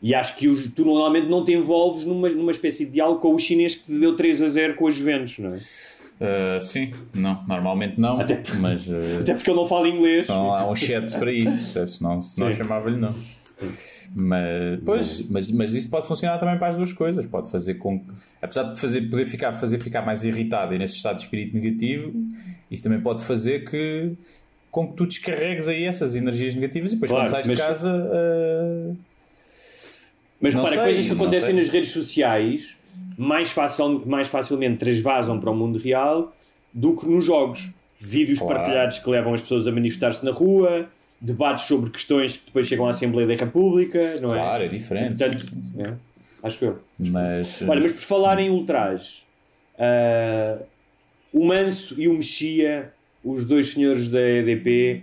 Speaker 5: E acho que os, tu normalmente não te envolves numa, numa espécie de diálogo com o chinês que te deu 3 a 0 com os Juventus, não é?
Speaker 4: Uh, sim, não, normalmente não.
Speaker 5: Até,
Speaker 4: mas, uh, *laughs*
Speaker 5: até porque ele não fala inglês.
Speaker 4: Não há um chat para isso, senão, senão chamava-lhe não. Mas, pois, mas, mas isso pode funcionar também para as duas coisas. Pode fazer com apesar de fazer, poder ficar, fazer ficar mais irritado e nesse estado de espírito negativo, isso também pode fazer que com que tu descarregues aí essas energias negativas e depois claro, quando sais mas, de casa. Uh...
Speaker 5: Mas para coisas que acontecem nas redes sociais mais, facil, mais facilmente transvasam para o mundo real do que nos jogos. Vídeos claro. partilhados que levam as pessoas a manifestar-se na rua, debates sobre questões que depois chegam à Assembleia da República, não
Speaker 4: é?
Speaker 5: Claro,
Speaker 4: é diferente. Portanto,
Speaker 5: é, acho que eu.
Speaker 4: Mas,
Speaker 5: Olha, mas por falar em ultraje, uh, o Manso e o Mexia, os dois senhores da EDP,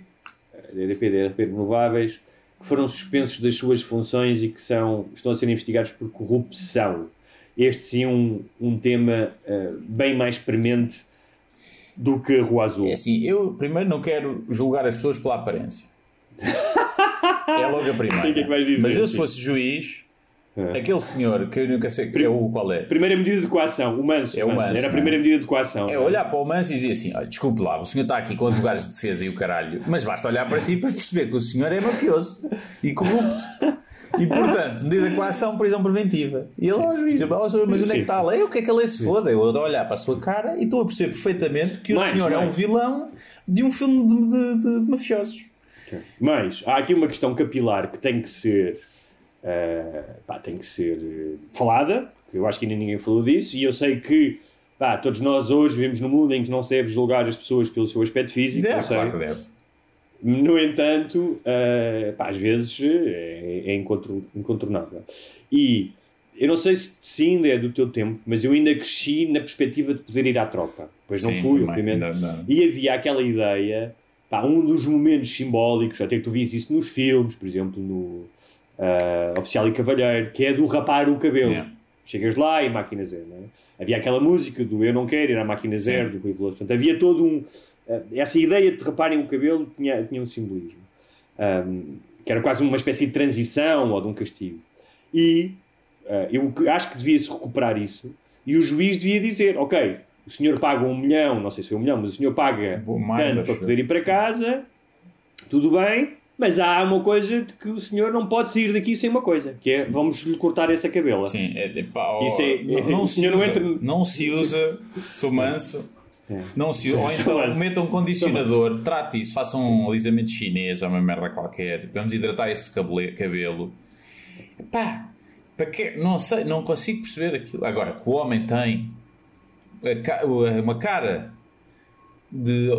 Speaker 5: da EDP, da EDP Renováveis, que foram suspensos das suas funções e que são, estão a ser investigados por corrupção este sim um, um tema uh, bem mais premente do que a Rua Azul.
Speaker 4: É assim, eu primeiro não quero julgar as pessoas pela aparência. *laughs* é logo a primeira.
Speaker 5: que é que dizer,
Speaker 4: Mas eu se fosse juiz, é. aquele senhor que eu nunca sei Prim, é o, qual é.
Speaker 5: Primeira medida de coação, o manso.
Speaker 4: É o manso,
Speaker 5: Era a primeira medida de coação.
Speaker 4: É olhar para o manso e dizer assim: olha, desculpe lá, o senhor está aqui com advogados de defesa e o caralho, mas basta olhar para si para perceber que o senhor é mafioso e corrupto. *laughs* E portanto, medida de coação, prisão preventiva. E ele, ao juiz, mas onde é que está a lei? O que é que a lei se foda? Eu a olhar para a sua cara e estou a perceber perfeitamente que o mais, senhor é um vilão de um filme de, de, de, de mafiosos.
Speaker 5: Mas há aqui uma questão capilar que tem que ser. Uh, pá, tem que ser uh, falada, porque eu acho que ainda ninguém falou disso, e eu sei que pá, todos nós hoje vivemos num mundo em que não se deve julgar as pessoas pelo seu aspecto físico.
Speaker 4: Deve, claro que deve.
Speaker 5: No entanto, uh, pá, às vezes é, é incontornável. E eu não sei se, se ainda é do teu tempo, mas eu ainda cresci na perspectiva de poder ir à tropa. Pois não Sim, fui, também, obviamente. Não, não. E havia aquela ideia, pá, um dos momentos simbólicos, até que tu vias isso nos filmes, por exemplo, no uh, Oficial e Cavalheiro, que é do rapar o cabelo. Yeah. Chegas lá e máquina zero. É? Havia aquela música do Eu Não Quero Ir à Máquina Zero, do Rui Veloso. Portanto, havia todo um eh, essa ideia de raparem o cabelo tinha, tinha um simbolismo. Um, que era quase uma espécie de transição ou de um castigo. E uh, eu acho que devia-se recuperar isso. E o juiz devia dizer: Ok, o senhor paga um milhão, não sei se foi um milhão, mas o senhor paga mais, tanto para poder ir para casa, tudo bem, mas há uma coisa de que o senhor não pode sair daqui sem uma coisa, que é vamos lhe cortar essa cabela.
Speaker 4: Sim, é, é, pá,
Speaker 5: isso é, não, não, o senhor
Speaker 4: usa,
Speaker 5: não entra.
Speaker 4: Não se usa, sou manso é. Não se, ou então metam um condicionador, trate isso, façam um alisamento chinês ou uma merda qualquer, vamos hidratar esse cabelo. Pá, para que Não sei, não consigo perceber aquilo. Agora, que o homem tem uma cara de.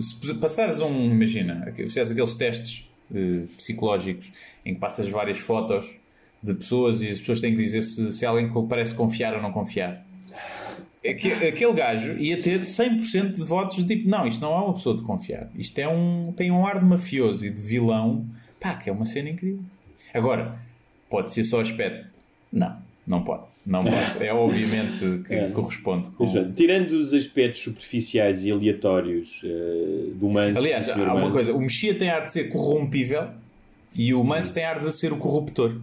Speaker 4: Se passares um. Imagina, fizeres aqueles testes uh, psicológicos em que passas várias fotos de pessoas e as pessoas têm que dizer se, se alguém parece confiar ou não confiar aquele gajo ia ter 100% de votos de tipo, não, isto não é uma pessoa de confiar. Isto é um, tem um ar de mafioso e de vilão. Pá, que é uma cena incrível. Agora, pode ser só aspecto. Não, não pode. Não. É obviamente que é. corresponde com...
Speaker 5: Tirando os aspectos superficiais e aleatórios uh, do Manso...
Speaker 4: Aliás, há uma Manso. coisa. O Mexia tem ar de ser corrompível e o Manso tem ar de ser o corruptor.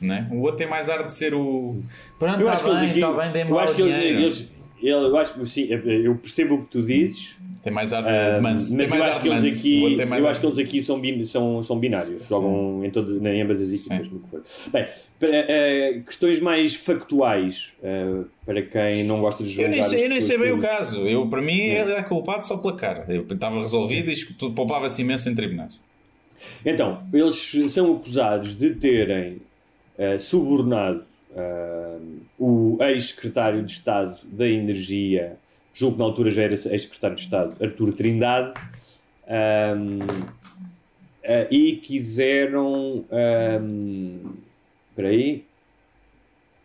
Speaker 4: Né? O outro tem mais ar de ser o. Pronto, eu tá acho bem, que eles aqui, tá bem, eu acho que eles, eles,
Speaker 5: eu acho que sim, eu percebo o que tu dizes.
Speaker 4: Tem mais ar de uh, Mas
Speaker 5: eu acho que eles aqui, eu acho que eles aqui são, são, são binários, sim. jogam em, todo, em ambas as equipas. No que for. Bem, para, uh, questões mais factuais uh, para quem não gosta de jogar.
Speaker 4: Eu nem sei, eu nem sei bem o caso. Eu, para mim, é. ele é culpado só pela cara. Eu estava resolvido e poupava-se imenso em tribunais.
Speaker 5: Então, eles são acusados de terem uh, subornado uh, o ex-secretário de Estado da Energia, julgo que na altura já era ex-secretário de Estado, Artur Trindade, um, uh, e quiseram. Um, aí.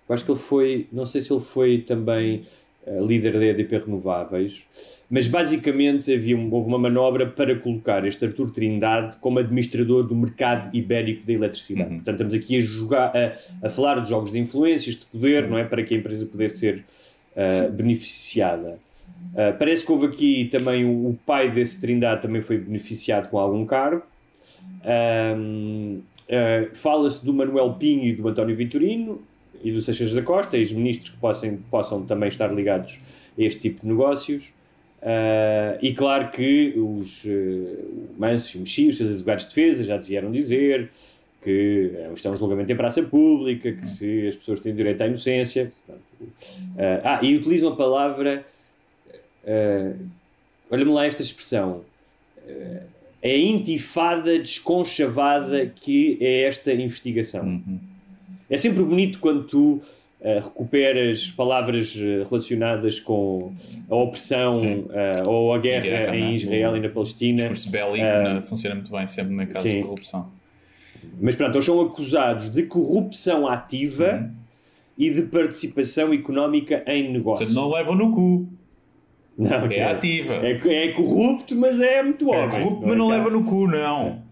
Speaker 5: Acho que ele foi. Não sei se ele foi também líder da EDP Renováveis, mas basicamente havia, houve uma manobra para colocar este Artur Trindade como administrador do mercado ibérico da eletricidade. Uhum. Portanto, estamos aqui a, jogar, a, a, falar de jogos de influências, de poder, não é? Para que a empresa pudesse ser uh, beneficiada. Uh, parece que houve aqui também o, o, pai desse Trindade também foi beneficiado com algum cargo. Um, uh, Fala-se do Manuel Pinho e do António Vitorino e do Seixas da Costa, ex-ministros que possam, possam também estar ligados a este tipo de negócios. Uh, e claro que os uh, Manso e o Mexia, os seus advogados de defesa, já vieram dizer que uh, estão um julgamento em praça pública, que as pessoas têm direito à inocência. Uh, ah, e utilizam a palavra. Olha-me lá esta expressão. é a intifada desconchavada que é esta investigação. Uhum. É sempre bonito quando tu uh, recuperas palavras eh, relacionadas com a opressão uh, ou a guerra, guerra em é? Israel e na Palestina.
Speaker 4: O discurso bélico uh, funciona muito bem, sempre na sim. de corrupção.
Speaker 5: Mas pronto, eles são acusados de corrupção ativa uhum. e de participação económica em negócios.
Speaker 4: Portanto, não levam no cu.
Speaker 5: Não,
Speaker 4: é, é ativa.
Speaker 5: É, é, corrupto, mas é muito
Speaker 4: é homem. É corrupto, mas não leva no cu, não.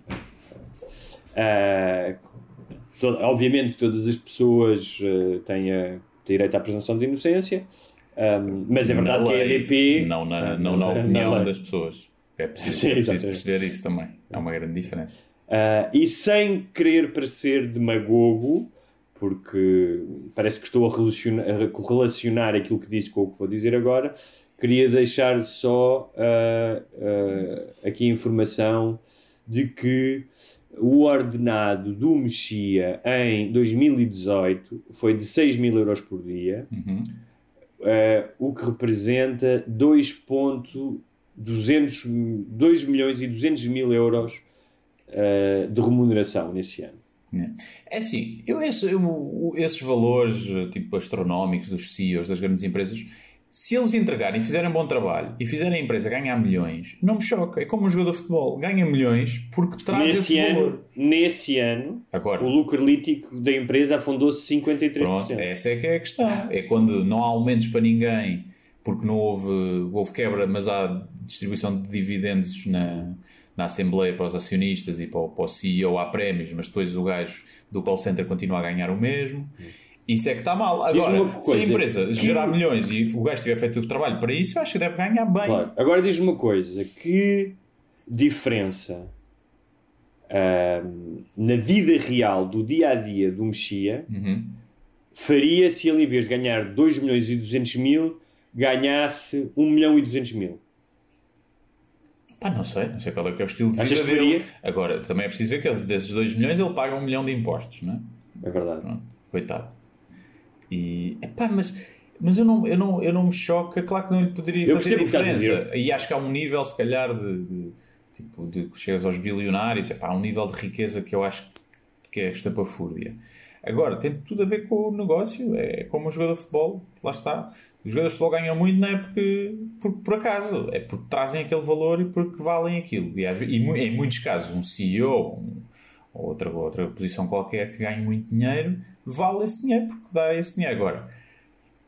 Speaker 5: Uh, obviamente que todas as pessoas uh, têm a, direito à presunção de inocência, um, mas é verdade na que lei, a EDP.
Speaker 4: Não na, não na opinião na das pessoas. É preciso, Sim, é preciso perceber isso também. É uma grande diferença.
Speaker 5: Uh, e sem querer parecer demagogo, porque parece que estou a relacionar, a correlacionar aquilo que disse com o que vou dizer agora, queria deixar só uh, uh, aqui a informação de que o ordenado do Mexia em 2018 foi de 6 mil euros por dia, uhum. uh, o que representa 2,200 2 milhões e 200 mil euros uh, de remuneração nesse ano.
Speaker 4: É assim, eu, esse, eu, esses valores tipo astronómicos dos CEOs das grandes empresas se eles entregarem e fizerem um bom trabalho e fizerem a empresa ganhar milhões, não me choca. É como um jogador de futebol, ganha milhões porque traz nesse esse
Speaker 5: ano,
Speaker 4: valor.
Speaker 5: Nesse ano, Agora, o lucro lítico da empresa afundou-se 53%. Pronto,
Speaker 4: essa é que é a questão. É quando não há aumentos para ninguém porque não houve, houve quebra, mas há distribuição de dividendos na, na Assembleia para os acionistas e para o, para o CEO há prémios, mas depois o gajo do call center continua a ganhar o mesmo. Isso é que está mal. Agora, se a empresa gerar milhões e o gajo tiver feito o trabalho para isso, eu acho que deve ganhar bem. Claro.
Speaker 5: Agora diz-me uma coisa: que diferença na vida real do dia a dia do Mexia uhum. faria se ele, em vez de ganhar 2 milhões e 200 mil, ganhasse 1 milhão e 200 mil?
Speaker 4: Pá, não sei, não sei qual é, que é o estilo de vida dele. Faria? Agora, também é preciso ver que desses 2 milhões ele paga 1 milhão de impostos, não
Speaker 5: é? É verdade.
Speaker 4: Pronto, coitado. E, epá, mas, mas eu, não, eu, não, eu não me choca, claro que não lhe poderia eu fazer diferença. E acho que há um nível, se calhar, de, de tipo, de que chegas aos bilionários, epá, há um nível de riqueza que eu acho que é estapafúrdia. Agora, tem tudo a ver com o negócio, é como um jogador de futebol, lá está. Os jogadores de futebol ganham muito não é porque, porque por acaso, é porque trazem aquele valor e porque valem aquilo. E, e em muitos casos, um CEO um, ou outra, outra posição qualquer que ganhe muito dinheiro vale esse dinheiro porque dá esse dinheiro. Agora,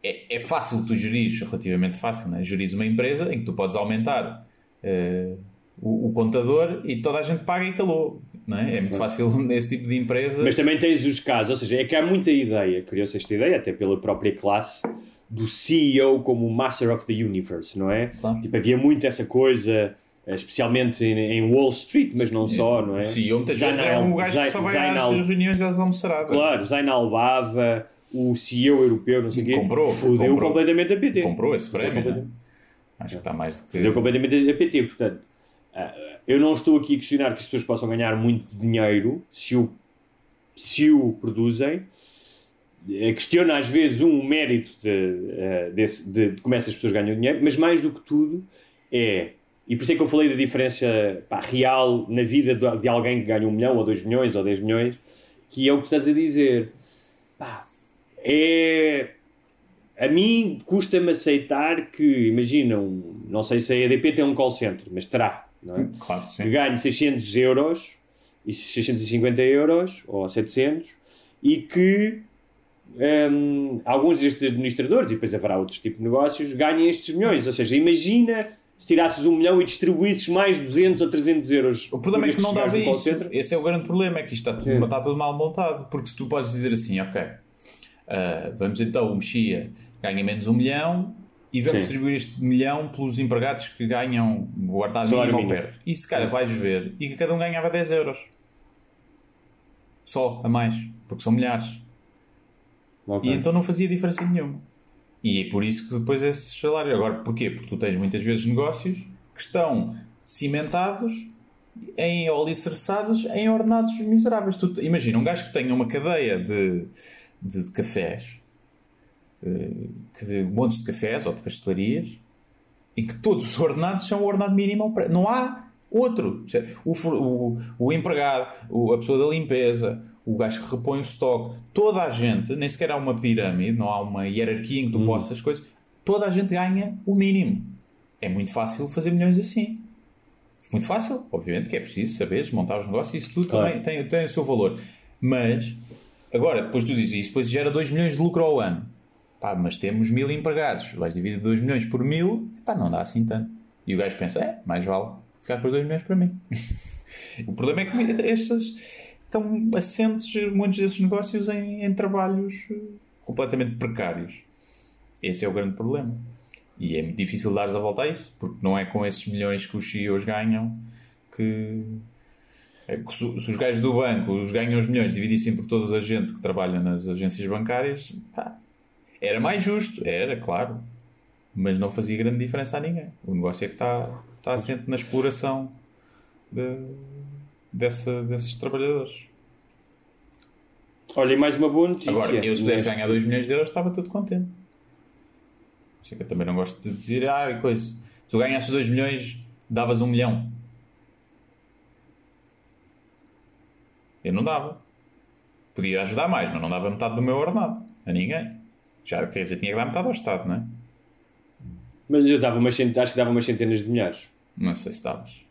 Speaker 4: é, é fácil tu gerir, relativamente fácil, né? gerir uma empresa em que tu podes aumentar uh, o, o, contador e toda a gente paga e calou. Não é? é muito fácil *laughs* nesse tipo de empresa.
Speaker 5: Mas também tens os casos, ou seja, é que há muita ideia, criou-se esta ideia, até pela própria classe, do CEO como Master of the Universe, não é? Claro. Tipo, havia muito essa coisa especialmente em, Wall Street, mas não só, não é?
Speaker 4: Sim, eu muitas vezes é um gajo que só vai às reuniões às almoçaradas.
Speaker 5: Claro, Zain Albava, o CEO europeu, não sei o quê,
Speaker 4: comprou,
Speaker 5: fodeu comprou, completamente a PT.
Speaker 4: Comprou esse prémio, né? Acho que está mais do que...
Speaker 5: Fodeu completamente a PT, portanto, ah, eu não estou aqui a questionar que as pessoas possam ganhar muito dinheiro se o, se o produzem, questiona às vezes um mérito de, ah, de, de, de como essas pessoas ganham dinheiro, mas mais do que tudo é e por isso é que eu falei da diferença pá, real na vida de, alguém que ganha um milhão, ou dois milhões, ou dez milhões, que é o que estás a dizer. Pá, é. A mim custa-me aceitar que, imaginam, não sei se a EDP tem um call center, mas terá, não é?
Speaker 4: Claro, sim.
Speaker 5: Que ganhe 600 euros, e 650 euros, ou 700, e que hum, alguns destes administradores, e depois haverá outros tipos de negócios, ganhem estes milhões. Ou seja, imagina se tirasses um milhão e distribuísses mais 200 ou 300 euros.
Speaker 4: O problema é que não dava isso.
Speaker 5: center.
Speaker 4: Esse é o grande problema, é que isto está tudo, está tudo mal montado. Porque se tu podes dizer assim, ok, ah, vamos então, o Mexia ganha menos um milhão e vamos
Speaker 5: Sim.
Speaker 4: distribuir este milhão pelos empregados que ganham o ordenado
Speaker 5: Salário
Speaker 4: mínimo
Speaker 5: mínimo.
Speaker 4: perto. E se calhar vais ver e que cada um ganhava 10 euros. Só, a mais. Porque são milhares.
Speaker 5: Ok.
Speaker 4: E então não fazia diferença nenhuma. E é por isso que depois esse salário. Agora, porquê? Porque tu tens muitas vezes negócios que estão cimentados em, ou alicerçados em ordenados miseráveis. Tu, imagina, um gajo que tenha uma cadeia de, de, de cafés, eh, que de montes de cafés ou de pastelarias, em que todos os ordenados são o ordenado mínimo. Não há outro. O, o, o empregado, a pessoa da limpeza, o gajo que repõe o estoque, toda a gente, nem sequer há uma pirâmide, não há uma hierarquia em que tu possas coisas, toda a gente ganha o mínimo. É muito fácil fazer milhões assim. Muito fácil, obviamente, que é preciso saber desmontar os negócios, isso tudo
Speaker 5: Claro.
Speaker 4: também tem, tem o seu valor. Mas, agora, depois tu dizes isso, depois gera 2 milhões de lucro ao ano. Pá, mas temos mil empregados, vais dividir 2 milhões por mil, pá, não dá assim tanto. E o gajo pensa, é, mais vale ficar com os 2 milhões para mim. *laughs* o problema é que estas estão assentes, muitos desses negócios, em, em trabalhos eh, completamente precários. Esse é o grande problema. E é muito difícil dares a volta a isso, porque não é com esses milhões que os CEOs ganham que. é se os gajos do banco os ganham os milhões, dividissem por toda a gente que trabalha nas agências bancárias, pá, era mais justo, era, claro, mas não fazia grande diferença a ninguém. O negócio é que está, está assente na exploração de- dessa, desses trabalhadores.
Speaker 5: Olha, e mais uma boa notícia.
Speaker 4: Agora, eu se pudesse
Speaker 5: Neste-
Speaker 4: ganhar 2 milhões de euros, estava todo contente. É que eu também não gosto de dizer, ah, e coisa. Se tu ganhasses 2 milhões, davas 1 um milhão. Eu não dava. Podia ajudar mais, mas não dava metade do meu ordenado. A ninguém. Já, quer dizer, tinha que dar metade ao Estado, não é?
Speaker 5: Mas eu dava umas, cent- acho que dava umas centenas de milhares.
Speaker 4: Não sei se davas.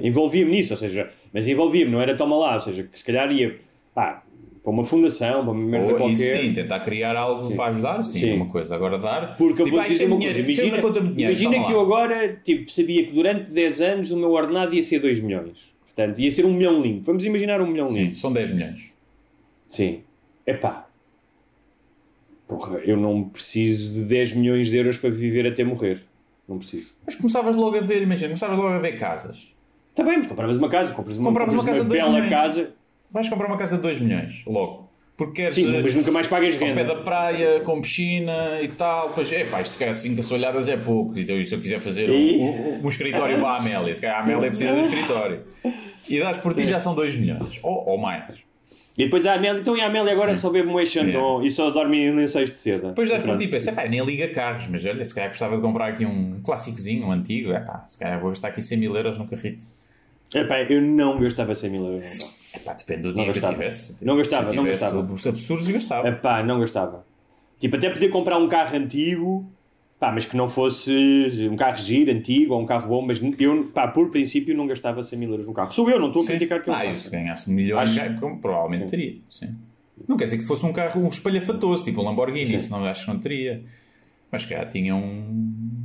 Speaker 5: Envolvia-me nisso, ou seja, mas envolvia-me, não era toma lá, ou seja, que se calhar ia pá, para uma fundação, para uma merda
Speaker 4: isso
Speaker 5: qualquer.
Speaker 4: sim, tentar criar algo para ajudar, sim,
Speaker 5: Sim.
Speaker 4: uma coisa. Agora dar.
Speaker 5: Porque eu
Speaker 4: tipo,
Speaker 5: vou
Speaker 4: ah,
Speaker 5: dizer
Speaker 4: é
Speaker 5: uma
Speaker 4: dinheiro,
Speaker 5: coisa,
Speaker 4: é
Speaker 5: imagina,
Speaker 4: conta dinheiro,
Speaker 5: imagina
Speaker 4: toma
Speaker 5: que
Speaker 4: lá.
Speaker 5: eu agora tipo, sabia que durante 10 anos o meu ordenado ia ser 2 milhões. Portanto, ia ser um milhão limpo. Vamos imaginar um milhão
Speaker 4: Sim,
Speaker 5: limpo.
Speaker 4: são 10 milhões.
Speaker 5: Sim. Epá. Porra, eu não preciso de 10 milhões de euros para viver até morrer. Não preciso.
Speaker 4: Mas começavas logo a ver, imagina, começavas logo a ver casas.
Speaker 5: Está bem, mas compravas uma casa, compras uma, compras
Speaker 4: uma casa dois
Speaker 5: bela
Speaker 4: milhões.
Speaker 5: casa.
Speaker 4: Vais comprar uma casa de 2 milhões, logo. Porque queres.
Speaker 5: Sim,
Speaker 4: eh,
Speaker 5: mas nunca mais pagas
Speaker 4: pé
Speaker 5: renda.
Speaker 4: da praia, com piscina e tal. Pois é, pá, isto se calhar 5 assoalhadas é pouco. Então, se eu quiser fazer um,
Speaker 5: E?
Speaker 4: um- um escritório para a Amélia, se calhar a Amélia precisa de um escritório. E dás por ti já são 2 milhões, ou, ou mais.
Speaker 5: E depois a Amélia, então e a Amélia agora só bebe um Chandon e só dorme em lençóis de seda.
Speaker 4: Depois dás por ti e pensas, pá, nem liga carros, mas olha, se calhar gostava de comprar aqui um clássicozinho, um antigo, é pá, se calhar vou gastar aqui 100 mil euros num carrito.
Speaker 5: Epá, eu não gastava 100 mil euros.
Speaker 4: É pá, depende do
Speaker 5: Não
Speaker 4: dinheiro que
Speaker 5: gastava.
Speaker 4: tivesse.
Speaker 5: Não gastava, não
Speaker 4: tivesse
Speaker 5: gastava.
Speaker 4: Os absurdos, gastava.
Speaker 5: Epá, não gastava. Tipo, até podia comprar um carro antigo, pá, mas que não fosse um carro giro, antigo, ou um carro bom, mas eu, pá, por princípio não gastava 100 mil euros num carro. Sou eu, não estou a
Speaker 4: Sim.
Speaker 5: criticar que eu
Speaker 4: ah, se ganhasse milhões,
Speaker 5: Acho-
Speaker 4: ganho- como provavelmente teria. Sim. Não quer dizer que se fosse um carro um espalhafatoso, tipo um Lamborghini, isso não acho que não teria. Mas cá tinha um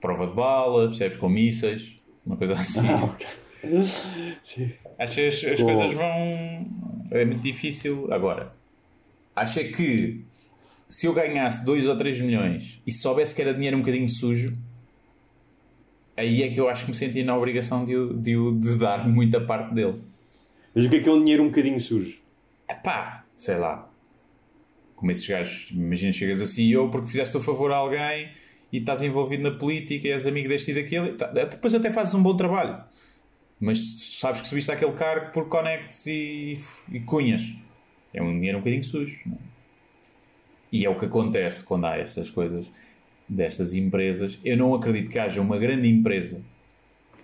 Speaker 4: prova de bala, percebes? Com mísseis, uma coisa assim.
Speaker 5: Sim.
Speaker 4: Acho que as, as coisas vão. É muito difícil. Agora, acho é que se eu ganhasse 2 ou 3 milhões e soubesse que era dinheiro um bocadinho sujo, aí é que eu acho que me senti na obrigação de, de, de dar muita parte dele.
Speaker 5: Mas o que é que é um dinheiro um bocadinho sujo?
Speaker 4: Epá, sei lá. Como esses gajos, imagina, chegas a CEO porque fizeste o favor a alguém e estás envolvido na política e és amigo deste e daquele, tá- depois até fazes um bom trabalho. Mas sabes que subiste àquele cargo por conectes e, e cunhas. É um dinheiro um bocadinho sujo. não é? E é o que acontece quando há essas coisas destas empresas. Eu não acredito que haja uma grande empresa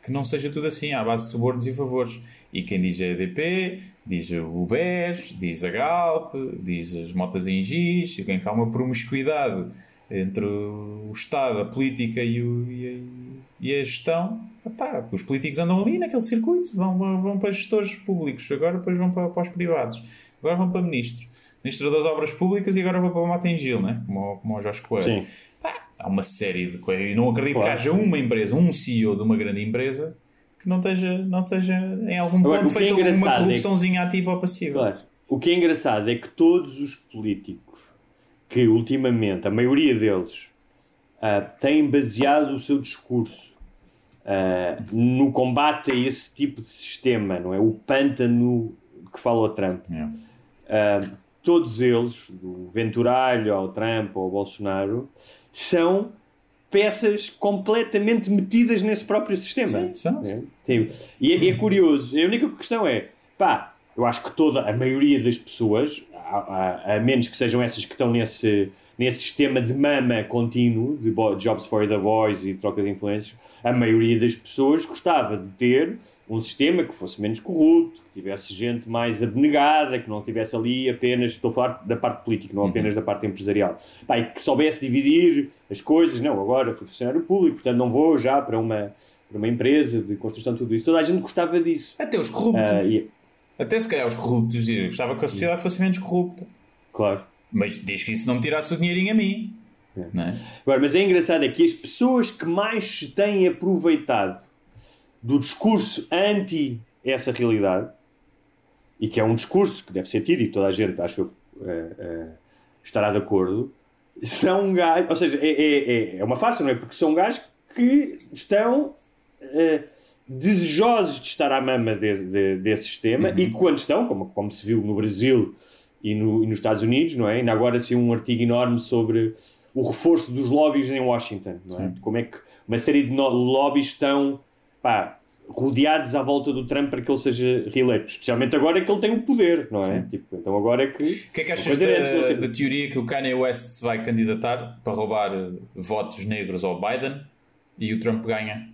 Speaker 4: que não seja tudo assim, à base de subornos e favores. E quem diz a EDP, diz o BES, diz a Galp, diz as motas em giz, quem há uma promiscuidade entre o Estado, a política e, o- e a, e a gestão, epá, os políticos andam ali naquele circuito, vão, vão para gestores públicos, agora depois vão para, para os privados, agora vão para ministros. Ministro das Obras Públicas e agora vou para o Martin Gil, né? como, como o Jorge Coelho.
Speaker 5: Sim.
Speaker 4: Pá, há uma série de coisas. E não acredito
Speaker 5: Claro.
Speaker 4: que haja uma empresa, um CEO de uma grande empresa que não esteja, não esteja em algum
Speaker 5: Agora,
Speaker 4: ponto
Speaker 5: é
Speaker 4: feito uma
Speaker 5: engraçado é que-
Speaker 4: corrupçãozinha ativa ou passiva.
Speaker 5: Claro. O que é engraçado é que todos os políticos que ultimamente, a maioria deles, ah, têm baseado o seu discurso ah, no combate a esse tipo de sistema, não é? O pântano que fala o Trump.
Speaker 4: Yeah.
Speaker 5: Ah, todos eles, do Venturalho ao Trump ao Bolsonaro, são peças completamente metidas nesse próprio sistema.
Speaker 4: Sim, são.
Speaker 5: É, sim. E é, é curioso. A única questão é, pá, eu acho que toda a maioria das pessoas, a, a- a menos que sejam essas que estão nesse, nesse sistema de mama contínuo, de bo- jobs for the boys e troca de influências, a maioria das pessoas gostava de ter um sistema que fosse menos corrupto, que tivesse gente mais abnegada, que não tivesse ali apenas, estou a falar da parte política, não apenas da parte empresarial, pá, que soubesse dividir as coisas, não, agora fui funcionário público, portanto não vou já para uma, para uma empresa de construção de tudo isso. Toda a gente gostava disso.
Speaker 4: Até os corruptos.
Speaker 5: Ah, e-
Speaker 4: Até se calhar os corruptos diziam gostava que a sociedade fosse menos corrupta.
Speaker 5: claro.
Speaker 4: Mas diz que isso não me tirasse o dinheirinho a mim. Não é?
Speaker 5: Agora, mas é engraçado é que as pessoas que mais se têm aproveitado do discurso anti essa realidade, e que é um discurso que deve ser tido, e toda a gente, acho eu, eh, eh, estará de acordo, são gajos, ou seja, é, é, é- é uma farsa, não é? Porque são gajos que estão eh, desejosos de estar à mama de- de- desse sistema e quando estão, como, como se viu no Brasil e, no- e nos Estados Unidos, não é? Ainda agora saiu um artigo enorme sobre o reforço dos lobbies em Washington, não é? Como é que uma série de lobbies estão pá, rodeados à volta do Trump para que ele seja reeleito, especialmente agora que ele tem o poder, não é? Tipo, então agora é que.
Speaker 4: O que é que achas da,
Speaker 5: ser-
Speaker 4: da teoria que o Kanye West se vai candidatar para roubar votos negros ao Biden e o Trump ganha?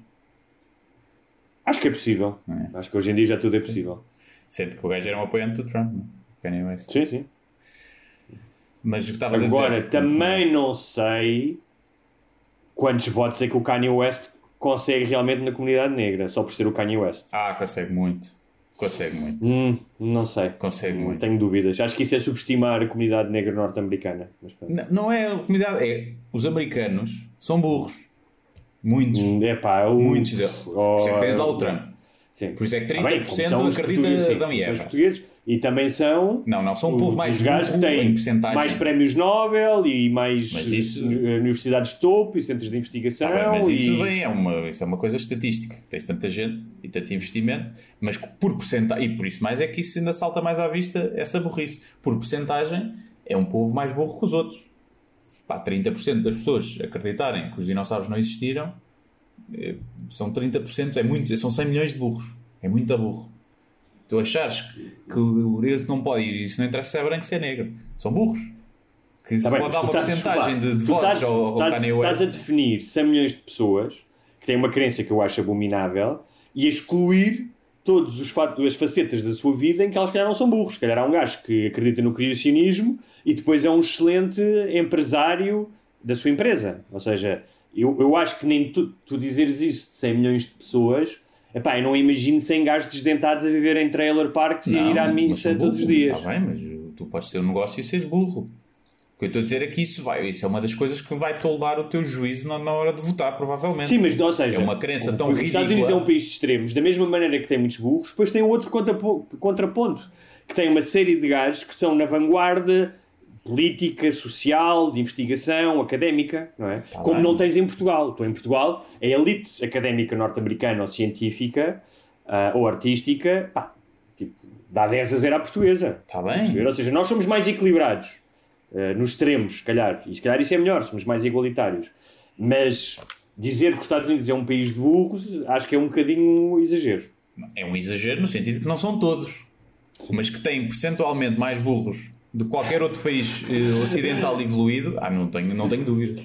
Speaker 5: Acho que é possível.
Speaker 4: É.
Speaker 5: Acho que hoje em dia já tudo é possível.
Speaker 4: Sendo que o gajo era um apoiante do Trump, não? é? Kanye West.
Speaker 5: Sim, sim.
Speaker 4: Mas o que estavas a
Speaker 5: Agora,
Speaker 4: dizer...
Speaker 5: também não sei quantos votos é que o Kanye West consegue realmente na comunidade negra, só por ser o Kanye West.
Speaker 4: Ah, consegue muito. Consegue muito.
Speaker 5: Hum, não sei.
Speaker 4: Consegue
Speaker 5: Hum,
Speaker 4: muito.
Speaker 5: Tenho dúvidas. Acho que isso é subestimar a comunidade negra norte-americana.
Speaker 4: Não, não é a comunidade, é os americanos são burros. Muitos.
Speaker 5: Hum, é pá, o...
Speaker 4: Muitos deles. Por isso é que tens lá o Trump.
Speaker 5: Sim.
Speaker 4: Por isso é que
Speaker 5: Ah, bem,
Speaker 4: 30%
Speaker 5: são
Speaker 4: acredita
Speaker 5: sim,
Speaker 4: Adão e
Speaker 5: são os
Speaker 4: Eva.
Speaker 5: portugueses. E também são
Speaker 4: Não, não, são um povo mais
Speaker 5: os gajos que
Speaker 4: em
Speaker 5: têm mais prémios Nobel e mais
Speaker 4: isso-
Speaker 5: eh, universidades de topo e centros de investigação.
Speaker 4: Tá bem, mas isso,
Speaker 5: e...
Speaker 4: vem, é uma, isso é uma coisa estatística. Tens tanta gente e tanto investimento, mas por porcentagem, e por isso mais é que isso ainda salta mais à vista essa burrice. Por porcentagem, é um povo mais burro que os outros. Pá, 30% das pessoas acreditarem que os dinossauros não existiram eh, são 30%, é muito, são 100 milhões de burros. É muito burro. Tu achares que, que o esse não pode ir, isso não interessa se é branco se é negro. São burros. Que se
Speaker 5: Tá bem,
Speaker 4: pode dar uma porcentagem de, de votos
Speaker 5: estás-
Speaker 4: ao, ao
Speaker 5: estás-
Speaker 4: Kanye
Speaker 5: Estás a
Speaker 4: West.
Speaker 5: definir 100 milhões de pessoas que têm uma crença que eu acho abominável e a excluir todas os as facetas da sua vida em que elas, se calhar, não são burros. Se calhar há um gajo que acredita no criacionismo e depois é um excelente empresário da sua empresa. Ou seja, eu, eu acho que nem tu, tu dizeres isso de 100 milhões de pessoas. Epá, eu não imagino 100 gajos desdentados a viver em trailer parks e a ir à missa todos os dias.
Speaker 4: Está bem, mas tu podes ter um negócio e seres burro. O que eu estou a dizer é que isso vai, isso é uma das coisas que vai toldar o teu juízo na, na hora de votar, provavelmente.
Speaker 5: Sim, mas ou seja,
Speaker 4: É uma crença tão
Speaker 5: os Estados Unidos
Speaker 4: ridícula.
Speaker 5: é um país de extremos, da mesma maneira que tem muitos burros, depois tem outro contrapo- contraponto, que tem uma série de gajos que estão na vanguarda política, social, de investigação, académica, não é? Como
Speaker 4: Tá bem.
Speaker 5: não tens em Portugal. Tu em Portugal, a elite académica norte-americana ou científica ah, ou artística, pá, tipo, dá 10 a 0 à portuguesa.
Speaker 4: Está bem.
Speaker 5: Ou seja, nós somos mais equilibrados eh, nos extremos, se calhar, e se calhar isso é melhor, somos mais igualitários. Mas dizer que os Estados Unidos é um país de burros, acho que é um bocadinho um exagero.
Speaker 4: É um exagero no sentido que não são todos, mas que têm percentualmente mais burros de qualquer outro país eh, ocidental *laughs* evoluído. Ah, não tenho, não tenho dúvidas.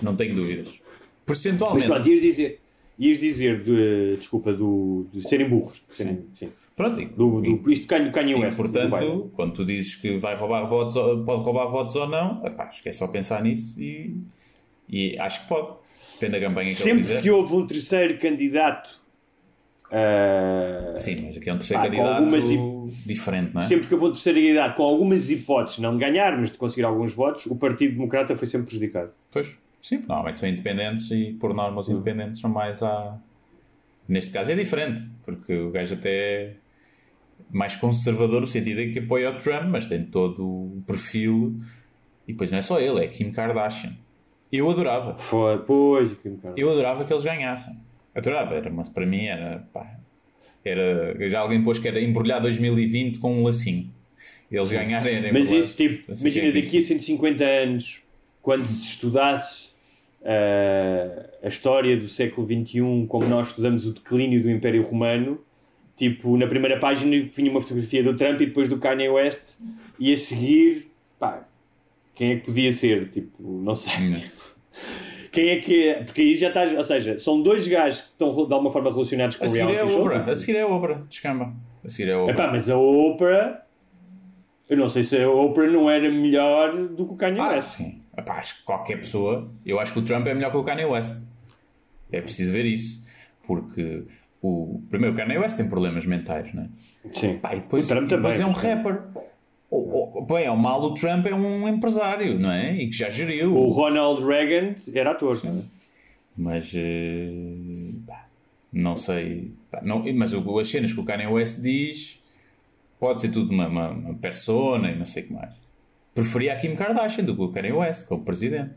Speaker 4: Não tenho dúvidas.
Speaker 5: Mas
Speaker 4: Percentualmente.
Speaker 5: pronto, ias dizer, ias dizer de, desculpa, do, de serem burros. de serem- sim.
Speaker 4: Pronto, e-
Speaker 5: Do, do, isto Kanye, Kanye West.
Speaker 4: portanto, quando tu dizes que vai roubar votos, pode roubar votos ou não, epá, acho que é só pensar nisso e, e acho que pode. Depende da campanha que
Speaker 5: Sempre que houve um terceiro candidato Uh,
Speaker 4: Sim, mas aqui é um terceiro
Speaker 5: pá,
Speaker 4: candidato
Speaker 5: algumas
Speaker 4: diferente, não é?
Speaker 5: Sempre que eu vou terceira idade, com algumas hipóteses, não de ganhar, mas de conseguir alguns votos, o Partido Democrata foi sempre prejudicado.
Speaker 4: Pois, sim, normalmente são independentes e por norma os independentes são mais a. Neste caso é diferente, porque o gajo até mais conservador no sentido em que apoia o Trump, mas tem todo o perfil. E depois não é só ele, é Kim Kardashian. Eu adorava.
Speaker 5: Foi, pois, Kim Kardashian.
Speaker 4: Eu adorava que eles ganhassem. Adorava, era, mas para mim era, pá, era. Já alguém pôs que era embrulhar 2020 com um lacinho. Eles ganharem era
Speaker 5: Mas isso, tipo,
Speaker 4: sei
Speaker 5: imagina
Speaker 4: é
Speaker 5: daqui a
Speaker 4: disse.
Speaker 5: 150 anos, quando se estudasse uh, a história do século XXI, como nós estudamos o declínio do Império Romano, tipo, na primeira página vinha uma fotografia do Trump e depois do Kanye West, e a seguir, pá, quem é que podia ser? Tipo, não sei. *laughs* Quem é que é? Porque aí já estás, ou seja, são dois gajos que estão de alguma forma relacionados com
Speaker 4: A
Speaker 5: o
Speaker 4: seguir é a
Speaker 5: reality show. Tipo,
Speaker 4: a seguir é a Oprah, descamba. A seguir é a Oprah.
Speaker 5: Epá, mas a Oprah, eu não sei se a Oprah não era melhor do que o Kanye
Speaker 4: Ah,
Speaker 5: West.
Speaker 4: sim. Epá, acho que qualquer pessoa. Eu acho que o Trump é melhor que o Kanye West. É preciso ver isso. Porque o primeiro o Kanye West tem problemas mentais, não é?
Speaker 5: Sim.
Speaker 4: Pá, e depois,
Speaker 5: O Trump
Speaker 4: e depois
Speaker 5: também.
Speaker 4: é um rapper. O, o, bem, ao mal, o Trump é um empresário, não é? E que já geriu.
Speaker 5: O Ronald Reagan era ator. não é?
Speaker 4: Mas pá, não sei. Pá, não, mas o- as cenas que o Kanye West diz pode ser tudo uma, uma, uma persona e não sei o que mais. Preferia a Kim Kardashian do que o Kanye West como presidente.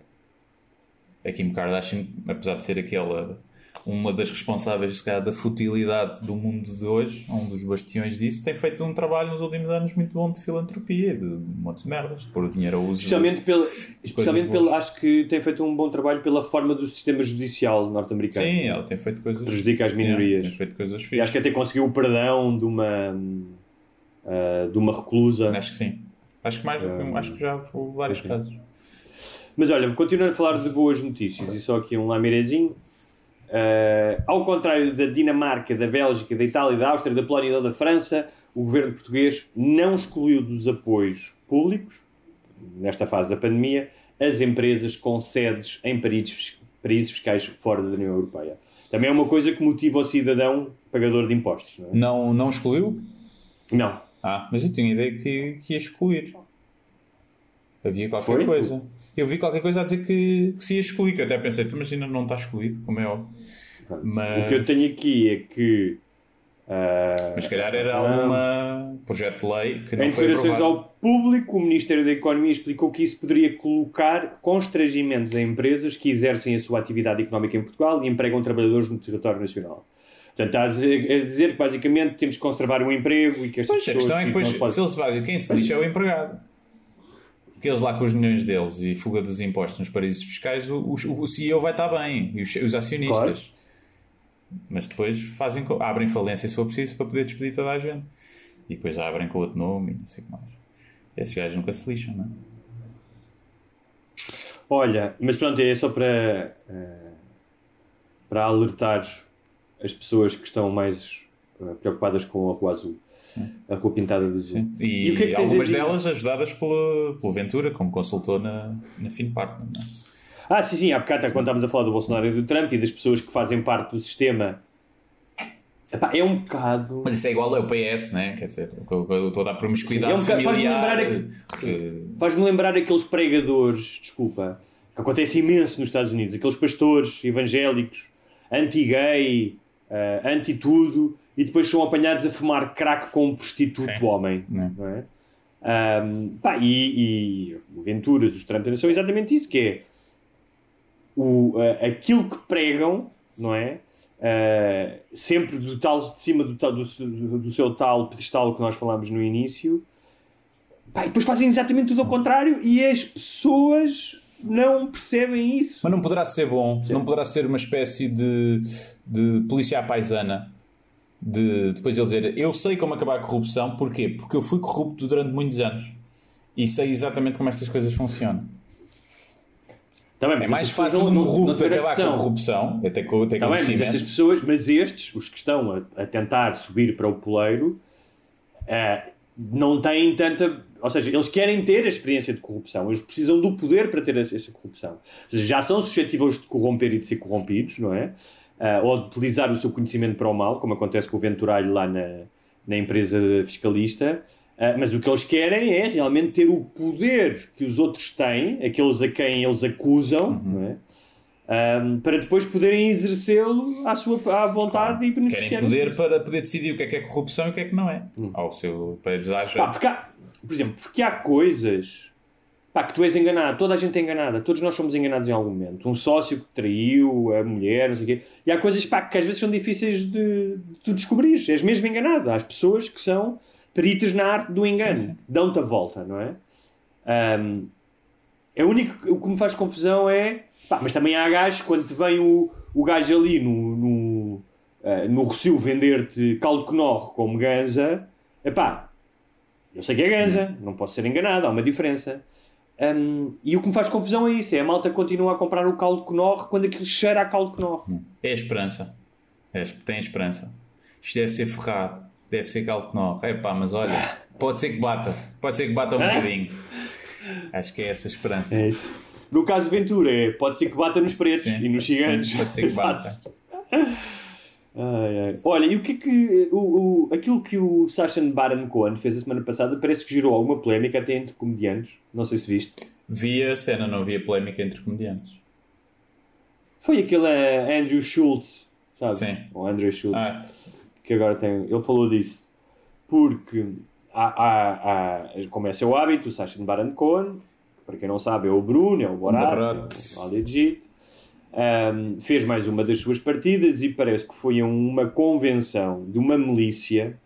Speaker 4: A Kim Kardashian, apesar de ser aquela uma das responsáveis se calhar, da futilidade do mundo de hoje, um dos bastiões disso, tem feito um trabalho nos últimos anos muito bom de filantropia, de um monte de merdas, de pôr o dinheiro ao uso.
Speaker 5: Especialmente, pela, especialmente
Speaker 4: boas.
Speaker 5: pela, acho que tem feito um bom trabalho pela reforma do sistema judicial norte-americano.
Speaker 4: Sim, ela tem feito coisas.
Speaker 5: Prejudica as minorias.
Speaker 4: Tem feito coisas
Speaker 5: E
Speaker 4: fixas.
Speaker 5: acho que até conseguiu o perdão de uma, ah, de uma reclusa.
Speaker 4: Acho que sim. Acho que mais que acho que já houve vários casos.
Speaker 5: Mas olha, continuando a falar de boas notícias e só aqui um lamirezinho. Uh, ao contrário da Dinamarca, da Bélgica, da Itália, da Áustria, da Polónia e da França, o governo português não excluiu dos apoios públicos, nesta fase da pandemia, as empresas com sedes em países, países fiscais fora da União Europeia. Também é uma coisa que motiva o cidadão pagador de impostos, não é?
Speaker 4: Não, não excluiu?
Speaker 5: Não.
Speaker 4: Ah, mas eu tinha ideia que, que ia excluir. Havia qualquer
Speaker 5: Foi?
Speaker 4: coisa. Eu vi qualquer coisa a dizer que, que se ia excluir, que eu até pensei, "Tu, mas ainda não está excluído, como é óbvio. Mas,
Speaker 5: O que eu tenho aqui é que. uh,
Speaker 4: mas se calhar era alguma projeto de lei que não
Speaker 5: Em
Speaker 4: foi
Speaker 5: declarações ao público, o Ministério da Economia explicou que isso poderia colocar constrangimentos a empresas que exercem a sua atividade económica em Portugal e empregam trabalhadores no território nacional. Portanto, está a dizer, a dizer que basicamente temos que conservar o emprego e que estas
Speaker 4: Pois, a
Speaker 5: pessoas
Speaker 4: questão é que depois,
Speaker 5: podem-
Speaker 4: se eles vai, quem se lixa é o empregado. Porque eles lá com os milhões deles e fuga dos impostos nos paraísos fiscais, o, o, o CEO vai estar bem e os, os acionistas.
Speaker 5: Claro.
Speaker 4: Mas depois fazem, abrem falência se for preciso para poder despedir toda a gente. E depois abrem com outro nome e não sei o que mais. Esses gajos nunca se lixam, não é?
Speaker 5: Olha, mas pronto, é só para, eh, para alertar as pessoas que estão mais eh, preocupadas com a rua azul. A rua pintada de azul.
Speaker 4: E,
Speaker 5: o que é que
Speaker 4: algumas delas ajudadas pela, pelo Ventura, como consultor na, na FinPartner. Não é?
Speaker 5: Ah, sim, sim, há bocado quando estávamos a falar do Bolsonaro e do Trump e das pessoas que fazem parte do sistema. Epá, é um bocado.
Speaker 4: Mas isso é igual ao PS, né? Quer dizer, toda a promiscuidade
Speaker 5: Sim, é um bocado- faz-me lembrar
Speaker 4: que-
Speaker 5: Faz-me lembrar aqueles pregadores, desculpa, que acontece imenso nos Estados Unidos, aqueles pastores evangélicos, anti-gay, eh, anti-tudo, e depois são apanhados a fumar crack com um prostituto
Speaker 4: Sim.
Speaker 5: homem.
Speaker 4: Né.
Speaker 5: Não é? Ahm, pá, e, e o Venturas, os Trump são exatamente isso, que é o, ah, aquilo que pregam, não é? Ah, sempre do tal, de cima do, tal- do, do seu tal pedestal que nós falámos no início, Pá, e depois fazem exatamente tudo ao contrário e as pessoas não percebem isso.
Speaker 4: Mas não poderá ser bom, não poderá ser uma espécie de, de polícia à paisana. De depois ele dizer eu sei como acabar a corrupção, porquê? Porque eu fui corrupto durante muitos anos e sei exatamente como estas coisas funcionam.
Speaker 5: Também,
Speaker 4: É mais fácil
Speaker 5: não- não- não
Speaker 4: corrupto
Speaker 5: tiveram
Speaker 4: acabar com a
Speaker 5: expressão.
Speaker 4: corrupção, até com, até com
Speaker 5: bem, mas estas pessoas, mas estes, os que estão a, a tentar subir para o poleiro, ah, não têm tanta ou seja, eles querem ter a experiência de corrupção, eles precisam do poder para ter essa corrupção. Ou seja, já são suscetíveis de corromper e de ser corrompidos, não é? Uh, ou de utilizar o seu conhecimento para o mal, como acontece com o Venturalho lá na, na empresa fiscalista. Uh, mas o que eles querem é realmente ter o poder que os outros têm, aqueles a quem eles acusam, uhum. é? Um, para depois poderem exercê-lo à sua à vontade e beneficiar.
Speaker 4: Querem poder para poder decidir o que é que é corrupção e o que é que não é. Hum. Ao seu, para
Speaker 5: Pá, porque há, Por exemplo, porque há coisas pá, que tu és enganado, toda a gente é enganada, todos nós somos enganados em algum momento. Um sócio que traiu a mulher, não sei o quê. E há coisas pá, que às vezes são difíceis de, de tu descobrir. És mesmo enganado. Há as pessoas que são peritas na arte do engano, dão-te a volta, não é? Um, é o único o que me faz confusão é Pá, mas também há gajos, quando te vem o, o gajo ali no, no, uh, no Rocio vender-te caldo Knorr como ganza, epá, eu sei que é ganza, não posso ser enganado, há uma diferença. Um, e o que me faz confusão é isso: é a malta continua a comprar o caldo Knorr quando aquilo cheira a caldo Knorr.
Speaker 4: É a esperança. É, tem a esperança. Isto deve ser ferrado, deve ser caldo Knorr. É pá, mas olha, pode ser que bata, pode ser que bata um bocadinho. Acho que é essa a esperança.
Speaker 5: É isso. No caso Ventura, é, pode ser que bata nos pretos sim, e nos gigantes.
Speaker 4: Sim, pode ser que *laughs* bata.
Speaker 5: Ai, ai. Olha, e o que é que. O, o, aquilo que o Sacha Baron Cohen fez a semana passada parece que gerou alguma polémica até entre comediantes. Não sei se viste.
Speaker 4: Via a cena, não havia polémica entre comediantes.
Speaker 5: Foi aquele uh, Andrew Schultz, sabe?
Speaker 4: Sim.
Speaker 5: O Andrew Schultz. Ah. Que agora tem. Ele falou disso. Porque. Há, há, há, como é seu hábito, o Sacha Baron Cohen para quem não sabe, é o Bruno, é o Borat, é o Legit. Um, fez mais uma das suas partidas e parece que foi a uma convenção de uma milícia.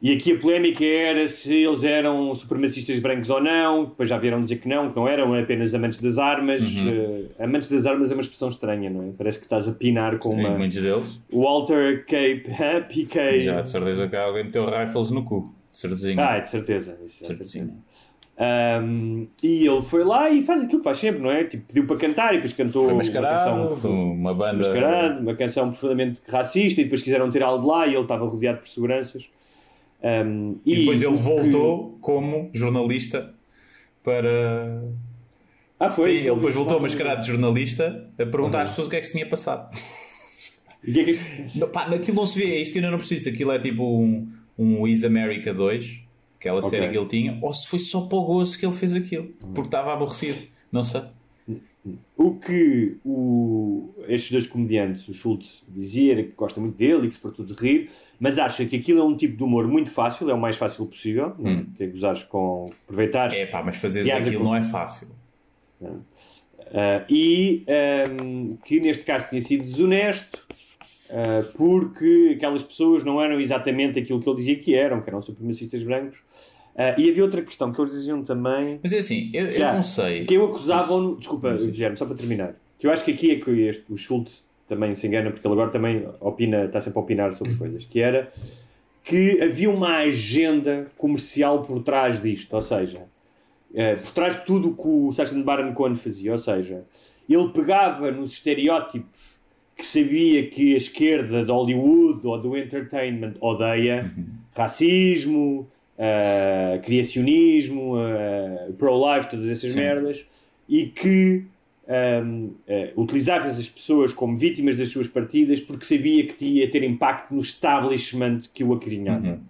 Speaker 5: E aqui a polémica era se eles eram supremacistas brancos ou não, depois já vieram dizer que não, que não eram apenas amantes das armas. Uhum. Uh, amantes das armas é uma expressão estranha, não é? Parece que estás a pinar com Sim, uma.
Speaker 4: Muitos deles.
Speaker 5: Walter Cape, PK.
Speaker 4: Já de certeza que alguém meteu rifles no cu. De certeza.
Speaker 5: Ah, de certeza. Isso, de certeza. Um, e ele foi lá e faz aquilo que faz sempre, não é? Tipo, pediu para cantar e depois cantou
Speaker 4: uma canção, uma banda
Speaker 5: mascarado, uma canção profundamente racista e depois quiseram tirá-lo de lá e ele estava rodeado por seguranças. Um,
Speaker 4: e, e, depois ele voltou que... como jornalista para.
Speaker 5: Ah, foi?
Speaker 4: Sim, ele depois voltou mascarado de jornalista a perguntar uhum. às pessoas o que é que se tinha passado. *laughs*
Speaker 5: E que é que...
Speaker 4: Não, pá, naquilo não se vê, é isso que eu ainda não preciso. Aquilo é tipo um, um Is America 2 aquela okay. série que ele tinha, ou se foi só para o gozo que ele fez aquilo, porque estava aborrecido, não sei.
Speaker 5: O que o, estes dois comediantes, o Schultz dizia, era que gosta muito dele e que se fartou de rir, mas acha que aquilo é um tipo de humor muito fácil, é o mais fácil possível, é? hum. que é gozares com aproveitar.
Speaker 4: É pá, mas fazer aquilo com... não é fácil.
Speaker 5: Uh, e um, que neste caso tinha sido desonesto, Uh, porque aquelas pessoas não eram exatamente aquilo que ele dizia que eram, que eram supremacistas brancos. Uh, e havia outra questão que eles diziam também.
Speaker 4: Mas é assim, eu, já, eu não sei.
Speaker 5: Que eu acusavam. Desculpa, Guilherme, só para terminar. Que eu acho que aqui é que este, o Schultz também se engana, porque ele agora também opina, está sempre a opinar sobre uhum. coisas. Que era que havia uma agenda comercial por trás disto, ou seja, uh, por trás de tudo o que o Sacha Baron Cohen fazia, ou seja, ele pegava nos estereótipos que sabia que a esquerda de Hollywood ou do entertainment odeia uhum. racismo, uh, criacionismo, uh, pro-life, todas essas Sim. merdas, e que um, uh, utilizava essas pessoas como vítimas das suas partidas porque sabia que ia ter impacto no establishment que o acarinhava. Uhum.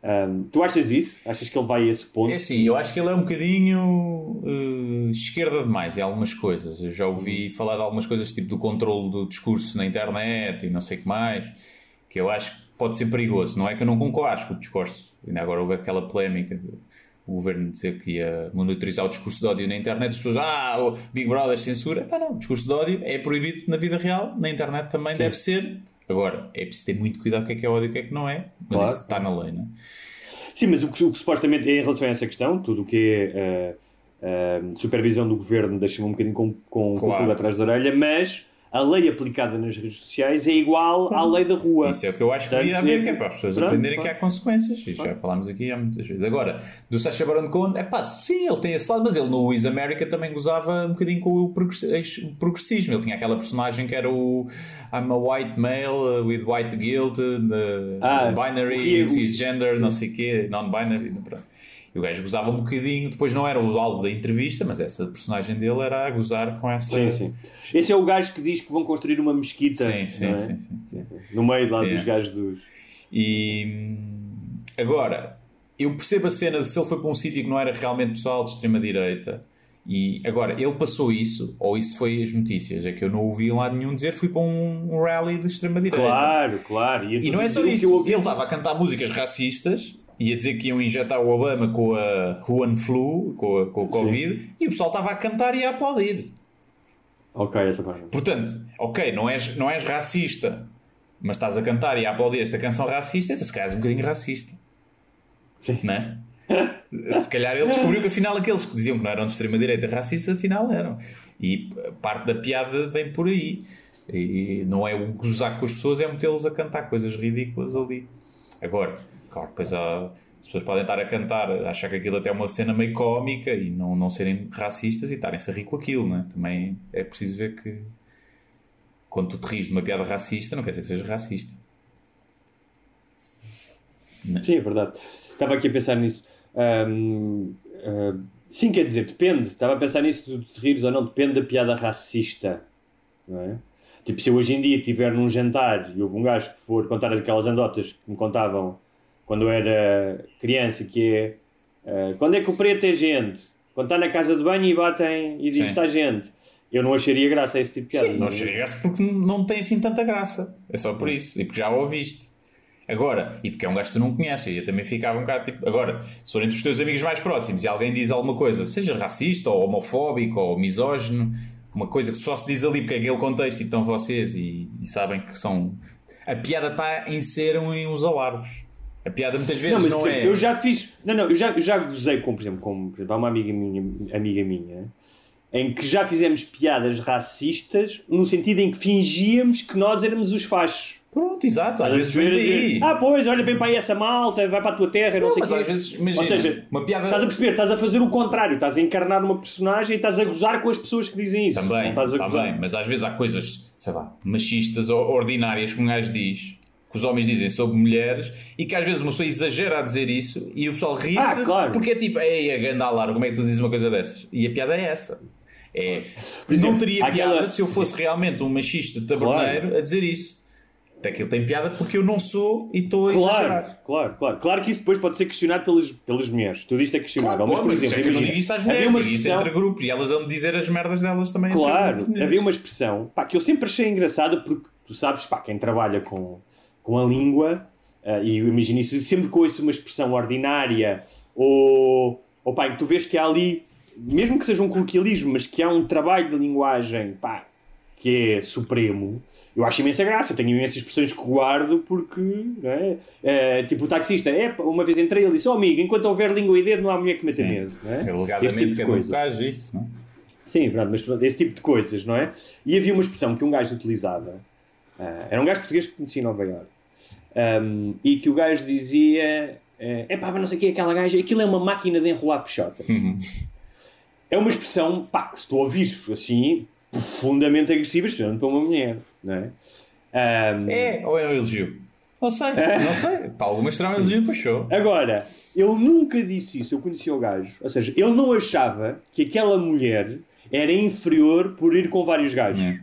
Speaker 5: Um, tu achas isso? Achas que ele vai a esse ponto?
Speaker 4: É sim, eu acho que ele é um bocadinho uh, esquerda demais em algumas coisas. Eu já ouvi falar de algumas coisas, tipo do controle do discurso na internet e não sei o que mais, que eu acho que pode ser perigoso. Não é que eu não concordo com o discurso. Ainda agora houve aquela polémica de o governo dizer que ia monitorizar o discurso de ódio na internet, as pessoas, ah, o Big Brother censura. Pá, não, o discurso de ódio é proibido na vida real, na internet também sim. deve ser Agora, é preciso ter muito cuidado o que é que é ódio e o que é que não é, mas claro. isso está na lei, não é?
Speaker 5: Sim, mas o que, o que supostamente é em relação a essa questão, tudo o que é uh, uh, supervisão do governo deixa-me um bocadinho com, com, claro. com o atrás da orelha, mas a lei aplicada nas redes sociais é igual à lei da rua.
Speaker 4: Isso é o que eu acho que devia haver, que é para as pessoas pronto, aprenderem pronto. que há consequências. Isto já falámos aqui há muitas vezes. Agora, do Sacha Baron Cohen, é pá, sim, ele tem esse lado, mas ele no Is America também gozava um bocadinho com o progressismo. Ele tinha aquela personagem que era o I'm a white male with white guilt, the ah, binary, cisgender, não sei o quê, non-binary, pronto E o gajo gozava um bocadinho, depois não era o alvo da entrevista, mas essa personagem dele era a gozar com essa.
Speaker 5: Sim, sim. Esse é o gajo que diz que vão construir uma mesquita
Speaker 4: Sim, sim,
Speaker 5: é?
Speaker 4: sim, sim.
Speaker 5: Sim, no meio lá
Speaker 4: É.
Speaker 5: dos gajos dos.
Speaker 4: E agora, eu percebo a cena de se ele foi para um sítio que não era realmente pessoal de extrema-direita. E agora, ele passou isso, ou isso foi as notícias, é que eu não ouvi lá nenhum dizer fui para um rally de extrema-direita.
Speaker 5: Claro, claro.
Speaker 4: E não é só isso, ele estava a cantar músicas racistas e a dizer que iam injetar o Obama com a Juan Flu, com, a, com o Covid, e o pessoal estava a cantar e a aplaudir.
Speaker 5: Ok, essa parte.
Speaker 4: Portanto, ok, não és, não és racista, mas estás a cantar e a aplaudir esta canção racista, então se calhar és um bocadinho racista.
Speaker 5: Sim.
Speaker 4: Não é? Se calhar ele descobriu que afinal aqueles que diziam que não eram de extrema-direita racistas, afinal eram. E parte da piada vem por aí. E não é o gozar com as pessoas, é metê-los a cantar coisas ridículas ali. Agora, claro, depois há, as pessoas podem estar a cantar, achar que aquilo até é uma cena meio cómica e não, não serem racistas e estarem-se a rir com aquilo, não é? Também é preciso ver que quando tu te rires de uma piada racista, não quer dizer que sejas racista.
Speaker 5: Sim, é verdade. Estava aqui a pensar nisso. Ahm, ah, sim, quer dizer, depende. Estava a pensar nisso de te rires ou não, depende da piada racista. Não é? Tipo, se eu hoje em dia estiver num jantar e houve um gajo que for contar aquelas anedotas que me contavam quando eu era criança, que é ah, quando é que o preto é gente? Quando está na casa de banho e batem e diz está gente. Eu não acharia graça a esse tipo de piada.
Speaker 4: Sim, não achei graça porque não tem assim tanta graça. É só por isso. E porque já o ouviste. Agora, e porque é um gajo que tu não conheces, eu também ficava um bocado tipo. Agora, se for entre os teus amigos mais próximos e alguém diz alguma coisa, seja racista ou homofóbico ou misógino, uma coisa que só se diz ali porque é aquele contexto e estão vocês e, e sabem que são. A piada está em ser um- uns alarves. A piada muitas vezes
Speaker 5: Não,
Speaker 4: não,
Speaker 5: mas
Speaker 4: é.
Speaker 5: exemplo, eu já fiz. Não, não, eu já, eu já gozei com, por exemplo, com, por exemplo, uma amiga minha, amiga minha em que já fizemos piadas racistas no sentido em que fingíamos que nós éramos os fachos.
Speaker 4: Pronto, exato. Às
Speaker 5: a
Speaker 4: vezes vem daí.
Speaker 5: Ah, pois, olha, vem para aí essa malta, vai para a tua terra, não,
Speaker 4: Não,
Speaker 5: sei o quê.
Speaker 4: às vezes, imagina,
Speaker 5: Ou seja,
Speaker 4: uma piada-
Speaker 5: estás a perceber, estás a fazer o contrário, estás a encarnar uma personagem e estás a gozar com as pessoas que dizem isso.
Speaker 4: Também,
Speaker 5: não estás a
Speaker 4: está
Speaker 5: gozar.
Speaker 4: bem, mas às vezes há coisas, sei lá, machistas ou ordinárias que um gajo diz, os homens dizem sobre mulheres, e que às vezes uma pessoa exagera a dizer isso e o pessoal ri-se
Speaker 5: Ah, claro.
Speaker 4: porque é tipo, ei, a ganda alarme, como é que tu dizes uma coisa dessas? E a piada é essa. É,
Speaker 5: exemplo,
Speaker 4: não teria
Speaker 5: aquela-
Speaker 4: piada se eu fosse realmente um machista taberneiro a dizer isso. Aquilo tem piada porque eu não sou e estou a
Speaker 5: Claro,
Speaker 4: exagerar.
Speaker 5: claro, claro. Claro que isso depois pode ser questionado pelas, pelas mulheres. Tudo isto é questionável.
Speaker 4: Claro,
Speaker 5: mas, por exemplo,
Speaker 4: é que eu não
Speaker 5: imagina,
Speaker 4: digo isso às
Speaker 5: havia
Speaker 4: mulheres,
Speaker 5: uma
Speaker 4: digo isso
Speaker 5: expressão-
Speaker 4: entre grupos e elas vão dizer as merdas delas também.
Speaker 5: Claro, havia uma expressão pá, que eu sempre achei engraçada porque tu sabes, pá, quem trabalha com, com a língua, ah, e eu imagino isso, sempre que ouço uma expressão ordinária ou, ou pá, tu vês que há ali, mesmo que seja um coloquialismo, mas que há um trabalho de linguagem pá, que é supremo, eu acho imensa graça. Eu tenho imensas expressões que guardo porque, é? Eh, tipo, o taxista, é, uma vez entrei ele disse: Oh amigo, enquanto houver língua e dedo, não há mulher que meta
Speaker 4: Sim.
Speaker 5: medo. Não é?
Speaker 4: Alegadamente
Speaker 5: Este tipo de
Speaker 4: é
Speaker 5: coisa.
Speaker 4: gajo, isso, não é?
Speaker 5: Sim, pronto, mas pronto, esse tipo de coisas, não é? E havia uma expressão que um gajo utilizava, ah, era um gajo português que conhecia em Nova Iorque, um, e que o gajo dizia: é pá, não sei o que é aquela gaja, aquilo é uma máquina de enrolar peixotas. É uma expressão, pá, se tu ouvires assim, profundamente agressiva, especialmente para uma mulher, não é? Um,
Speaker 4: É ou é um elogio? Não sei, não sei. Para algumas será um elogio, pois show.
Speaker 5: Agora, ele nunca disse isso, eu conhecia o gajo. Ou seja, ele não achava que aquela mulher era inferior por ir com vários gajos.
Speaker 4: É.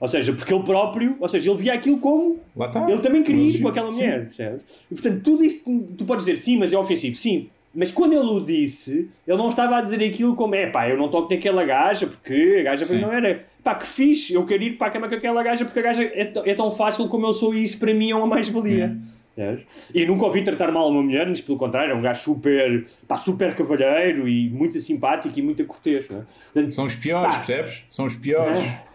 Speaker 5: Ou seja, porque ele próprio, ou seja, ele via aquilo como
Speaker 4: está.
Speaker 5: ele também queria ir com aquela mulher. percebes? E portanto, tudo isto tu podes dizer sim, mas é ofensivo, sim. Mas quando ele o disse, ele não estava a dizer aquilo como é pá, eu não toco naquela gaja porque a gaja não era. Pá, que fixe, eu quero ir para a cama com aquela gaja porque a gaja é, é tão fácil como eu sou e isso para mim é uma mais-valia. Percebes? E nunca ouvi tratar mal uma mulher, mas pelo contrário, é um gajo super, pá, super cavalheiro e muito simpático e muito cortês. É? Portanto,
Speaker 4: São os piores,
Speaker 5: Pá.
Speaker 4: percebes? São os piores. São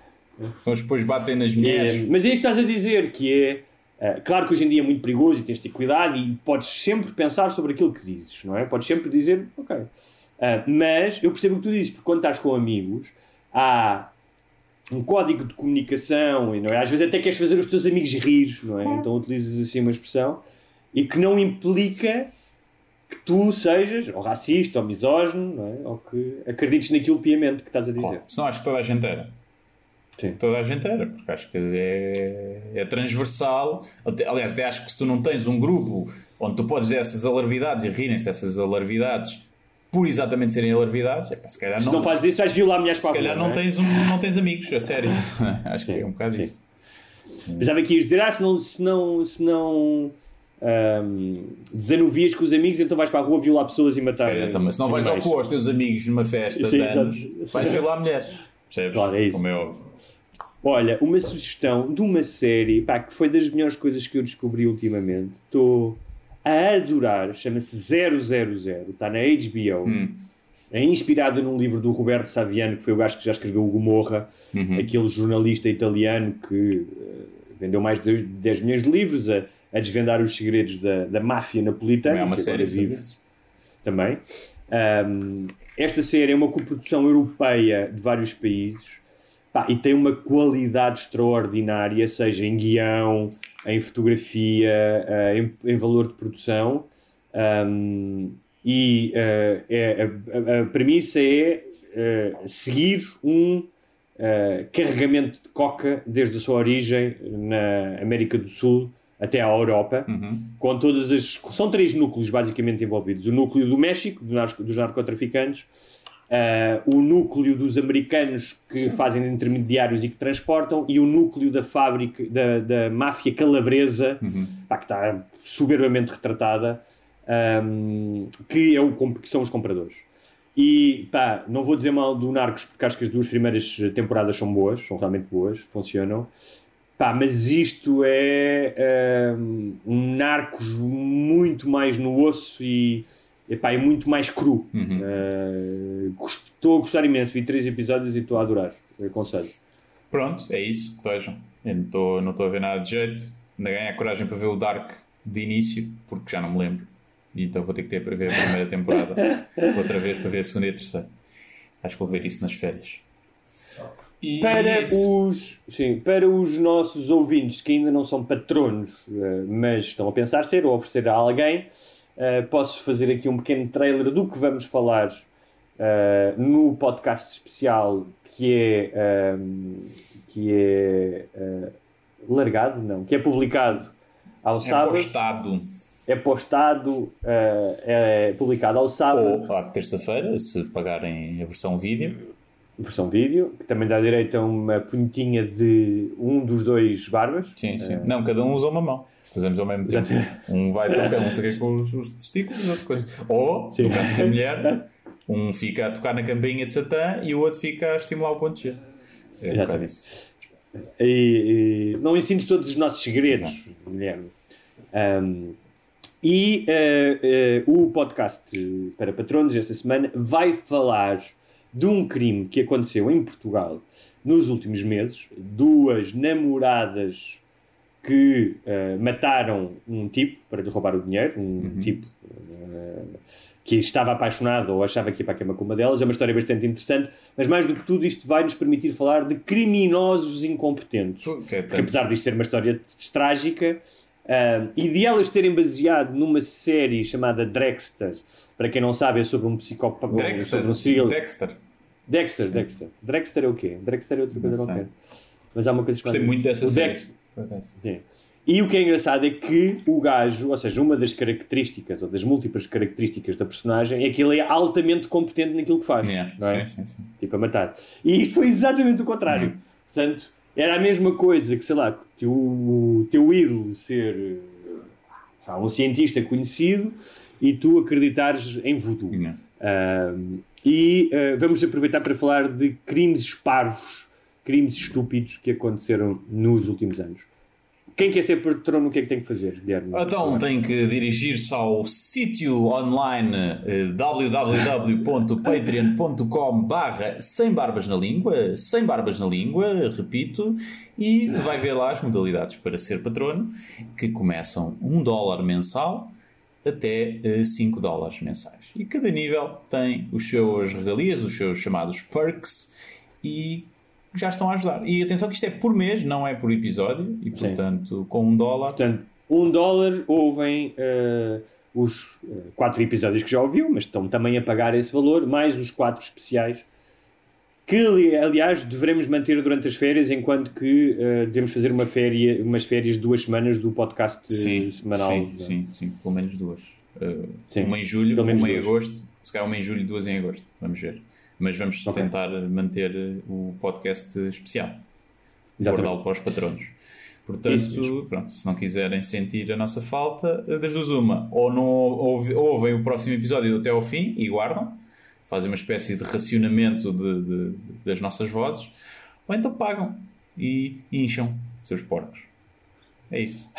Speaker 4: que depois batem nas
Speaker 5: É,
Speaker 4: mulheres.
Speaker 5: mas é isto que estás a dizer, que é. é, claro que hoje em dia é muito perigoso e tens de ter cuidado e podes sempre pensar sobre aquilo que dizes, não é? Podes sempre dizer, ok. Ah, mas eu percebo o que tu dizes, porque quando estás com amigos, há um código de comunicação, e não é? às vezes até queres fazer os teus amigos rir, não é? Então utilizas assim uma expressão e que não implica que tu sejas ou racista ou misógino, não é? Ou que acredites naquilo piamente que estás a dizer.
Speaker 4: Claro. Senão acho que toda a gente era.
Speaker 5: Sim.
Speaker 4: Toda a gente era, porque acho que é, é transversal. Aliás, até acho que se tu não tens um grupo onde tu podes dizer essas alarvidades e rirem-se essas alarvidades por exatamente serem alarvidades, epá, se calhar
Speaker 5: Se
Speaker 4: não,
Speaker 5: não fazes isso, vais violar mulheres para
Speaker 4: se
Speaker 5: a
Speaker 4: calhar
Speaker 5: rua,
Speaker 4: não,
Speaker 5: é?
Speaker 4: tens um, não tens amigos, a sério. *laughs* Acho que é um bocado
Speaker 5: sim.
Speaker 4: isso.
Speaker 5: Pensava que ias dizer, ah, se não, se não, se não ahm, desanuvias com os amigos, então vais para a rua violar pessoas e
Speaker 4: Se,
Speaker 5: matar.
Speaker 4: calhar também. se não vais ao cu aos teus amigos numa festa
Speaker 5: Sim,
Speaker 4: de
Speaker 5: exato.
Speaker 4: anos,
Speaker 5: Sim.
Speaker 4: vais violar mulheres. Percebes?
Speaker 5: Claro, é isso.
Speaker 4: Como é óbvio.
Speaker 5: Olha, uma sugestão de uma série pá, que foi das melhores coisas que eu descobri ultimamente. Estou a adorar, chama-se 000, está na HBO.
Speaker 4: Hum.
Speaker 5: É inspirada num livro do Roberto Saviano, que foi o gajo que já escreveu o Gomorra,
Speaker 4: Uhum.
Speaker 5: aquele jornalista italiano que eh, vendeu mais de 10 milhões de livros a, a desvendar os segredos da, da máfia napolitana.
Speaker 4: Também há uma série
Speaker 5: vive também. Um, esta série é uma coprodução europeia de vários países pá, e tem uma qualidade extraordinária, seja em guião, em fotografia, eh, em, em valor de produção. Um, e eh, é- a, a- premissa é eh, seguir um carregamento de coca desde a sua origem na América do Sul até à Europa, com todas as. São três núcleos basicamente envolvidos: o núcleo do México, do narco- dos narcotraficantes, eh, o núcleo dos americanos que fazem de intermediários e que transportam, e o núcleo da fábrica, da, da máfia calabresa, pá, que está soberbamente retratada, ahm, que, é o, que são os compradores. E pá, não vou dizer mal do Narcos porque acho que as duas primeiras temporadas são boas, são realmente boas, funcionam. Pá, mas isto é ahm, um Narcos muito mais no osso e, epá, é muito mais cru. Ah, gost- Estou a gostar imenso, vi três episódios e estou a adorar. Eu Aconselho.
Speaker 4: Pronto, é isso. Vejam. Eu não estou não estou a ver nada de jeito. Ainda ganhei a coragem para ver o Dark de início, porque já não me lembro. E então vou ter que ter para ver a primeira temporada *laughs* outra vez para ver a segunda e a terceira. Acho que vou ver isso nas férias. E
Speaker 5: Para os, sim, para os nossos ouvintes que ainda não são patronos, eh, mas estão a pensar ser ou oferecer a alguém, eh, posso fazer aqui um pequeno trailer do que vamos falar eh, no podcast especial que é, ehm, que é largado, não, que é publicado ao
Speaker 4: é
Speaker 5: sábado,
Speaker 4: postado
Speaker 5: é postado, é publicado ao sábado.
Speaker 4: ou à terça-feira, se pagarem a versão vídeo.
Speaker 5: Versão vídeo, que também dá direito a uma punhetinha de um dos dois barbas.
Speaker 4: Sim, sim. Não, cada um usa uma mão. Fazemos ao mesmo tempo. Um vai tocar, um fica com os, os testículos, outra coisa. Ou,
Speaker 5: Sim.
Speaker 4: no caso ser mulher, um fica a tocar na campainha de Satã e o outro fica a estimular o ponto G. É
Speaker 5: Exatamente. E, e não ensines todos os nossos segredos, Guilherme. Um, e eh, eh, o podcast para patronos esta semana vai falar de um crime que aconteceu em Portugal nos últimos meses. Duas namoradas que eh, mataram um tipo para lhe roubar o dinheiro, um tipo eh, que estava apaixonado ou achava que ia para a cama com uma delas. É uma história bastante interessante, mas mais do que tudo, isto vai nos permitir falar de criminosos incompetentes.
Speaker 4: Que é
Speaker 5: Porque apesar disto ser uma história trágica ah, e de elas terem baseado numa série chamada Drexter, para quem não sabe, é sobre um psicópata,
Speaker 4: Dexter.
Speaker 5: sobre um serial.
Speaker 4: Dexter.
Speaker 5: Dexter, Dexter. Drexter é o quê? Drexter é outra coisa
Speaker 4: Não
Speaker 5: qualquer. Mas há uma coisa
Speaker 4: Gostei
Speaker 5: chamada-
Speaker 4: muito dessa
Speaker 5: o
Speaker 4: série.
Speaker 5: Dex- Sim. E o que é engraçado é que o gajo, ou seja, uma das características, ou das múltiplas características da personagem, é que ele é altamente competente naquilo que faz.
Speaker 4: Yeah,
Speaker 5: não é?
Speaker 4: sim, sim, sim.
Speaker 5: Tipo, a matar. E isto foi exatamente o contrário. Portanto, era a mesma coisa que, sei lá, que teu, o teu ídolo ser lá, um cientista conhecido e tu acreditares em voodoo. Ahm, e ah, vamos aproveitar para falar de crimes parvos, crimes estúpidos que aconteceram nos últimos anos. Quem quer ser patrono, o que é que tem que fazer, Guilherme?
Speaker 4: Então tem que dirigir-se ao sítio online eh, www.patreon.com barra sem barbas na língua, sem barbas na língua, repito, e vai ver lá as modalidades para ser patrono, que começam 1 dólar mensal até eh, 5 dólares mensais. E cada nível tem os seus regalias, os seus chamados perks, e já estão a ajudar. E atenção que isto é por mês, não é por episódio, e portanto com 1 dólar...
Speaker 5: Portanto, um dólar ouvem ah, os ah, quatro episódios que já ouviu, mas estão também a pagar esse valor, mais os quatro especiais, que ali- aliás devemos manter durante as férias, enquanto que ah, devemos fazer uma féria, umas férias de duas semanas do podcast eh,
Speaker 4: Sim,
Speaker 5: semanal.
Speaker 4: sim,
Speaker 5: não
Speaker 4: sim, sim, pelo menos duas. Uh,
Speaker 5: Sim,
Speaker 4: uma em julho, uma em
Speaker 5: duas.
Speaker 4: agosto. Se calhar uma em julho e duas em agosto. Vamos ver. Mas vamos
Speaker 5: Ok.
Speaker 4: tentar manter o podcast especial. Guardá-lo para os patronos. Portanto, pronto, se não quiserem sentir a nossa falta, das duas uma, ou não ouve- ouvem o próximo episódio até ao fim e guardam, fazem uma espécie de racionamento de- de- das nossas vozes, ou então pagam e incham seus porcos. É isso.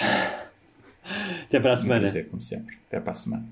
Speaker 5: Até para a semana.
Speaker 4: como sempre. Até para a semana.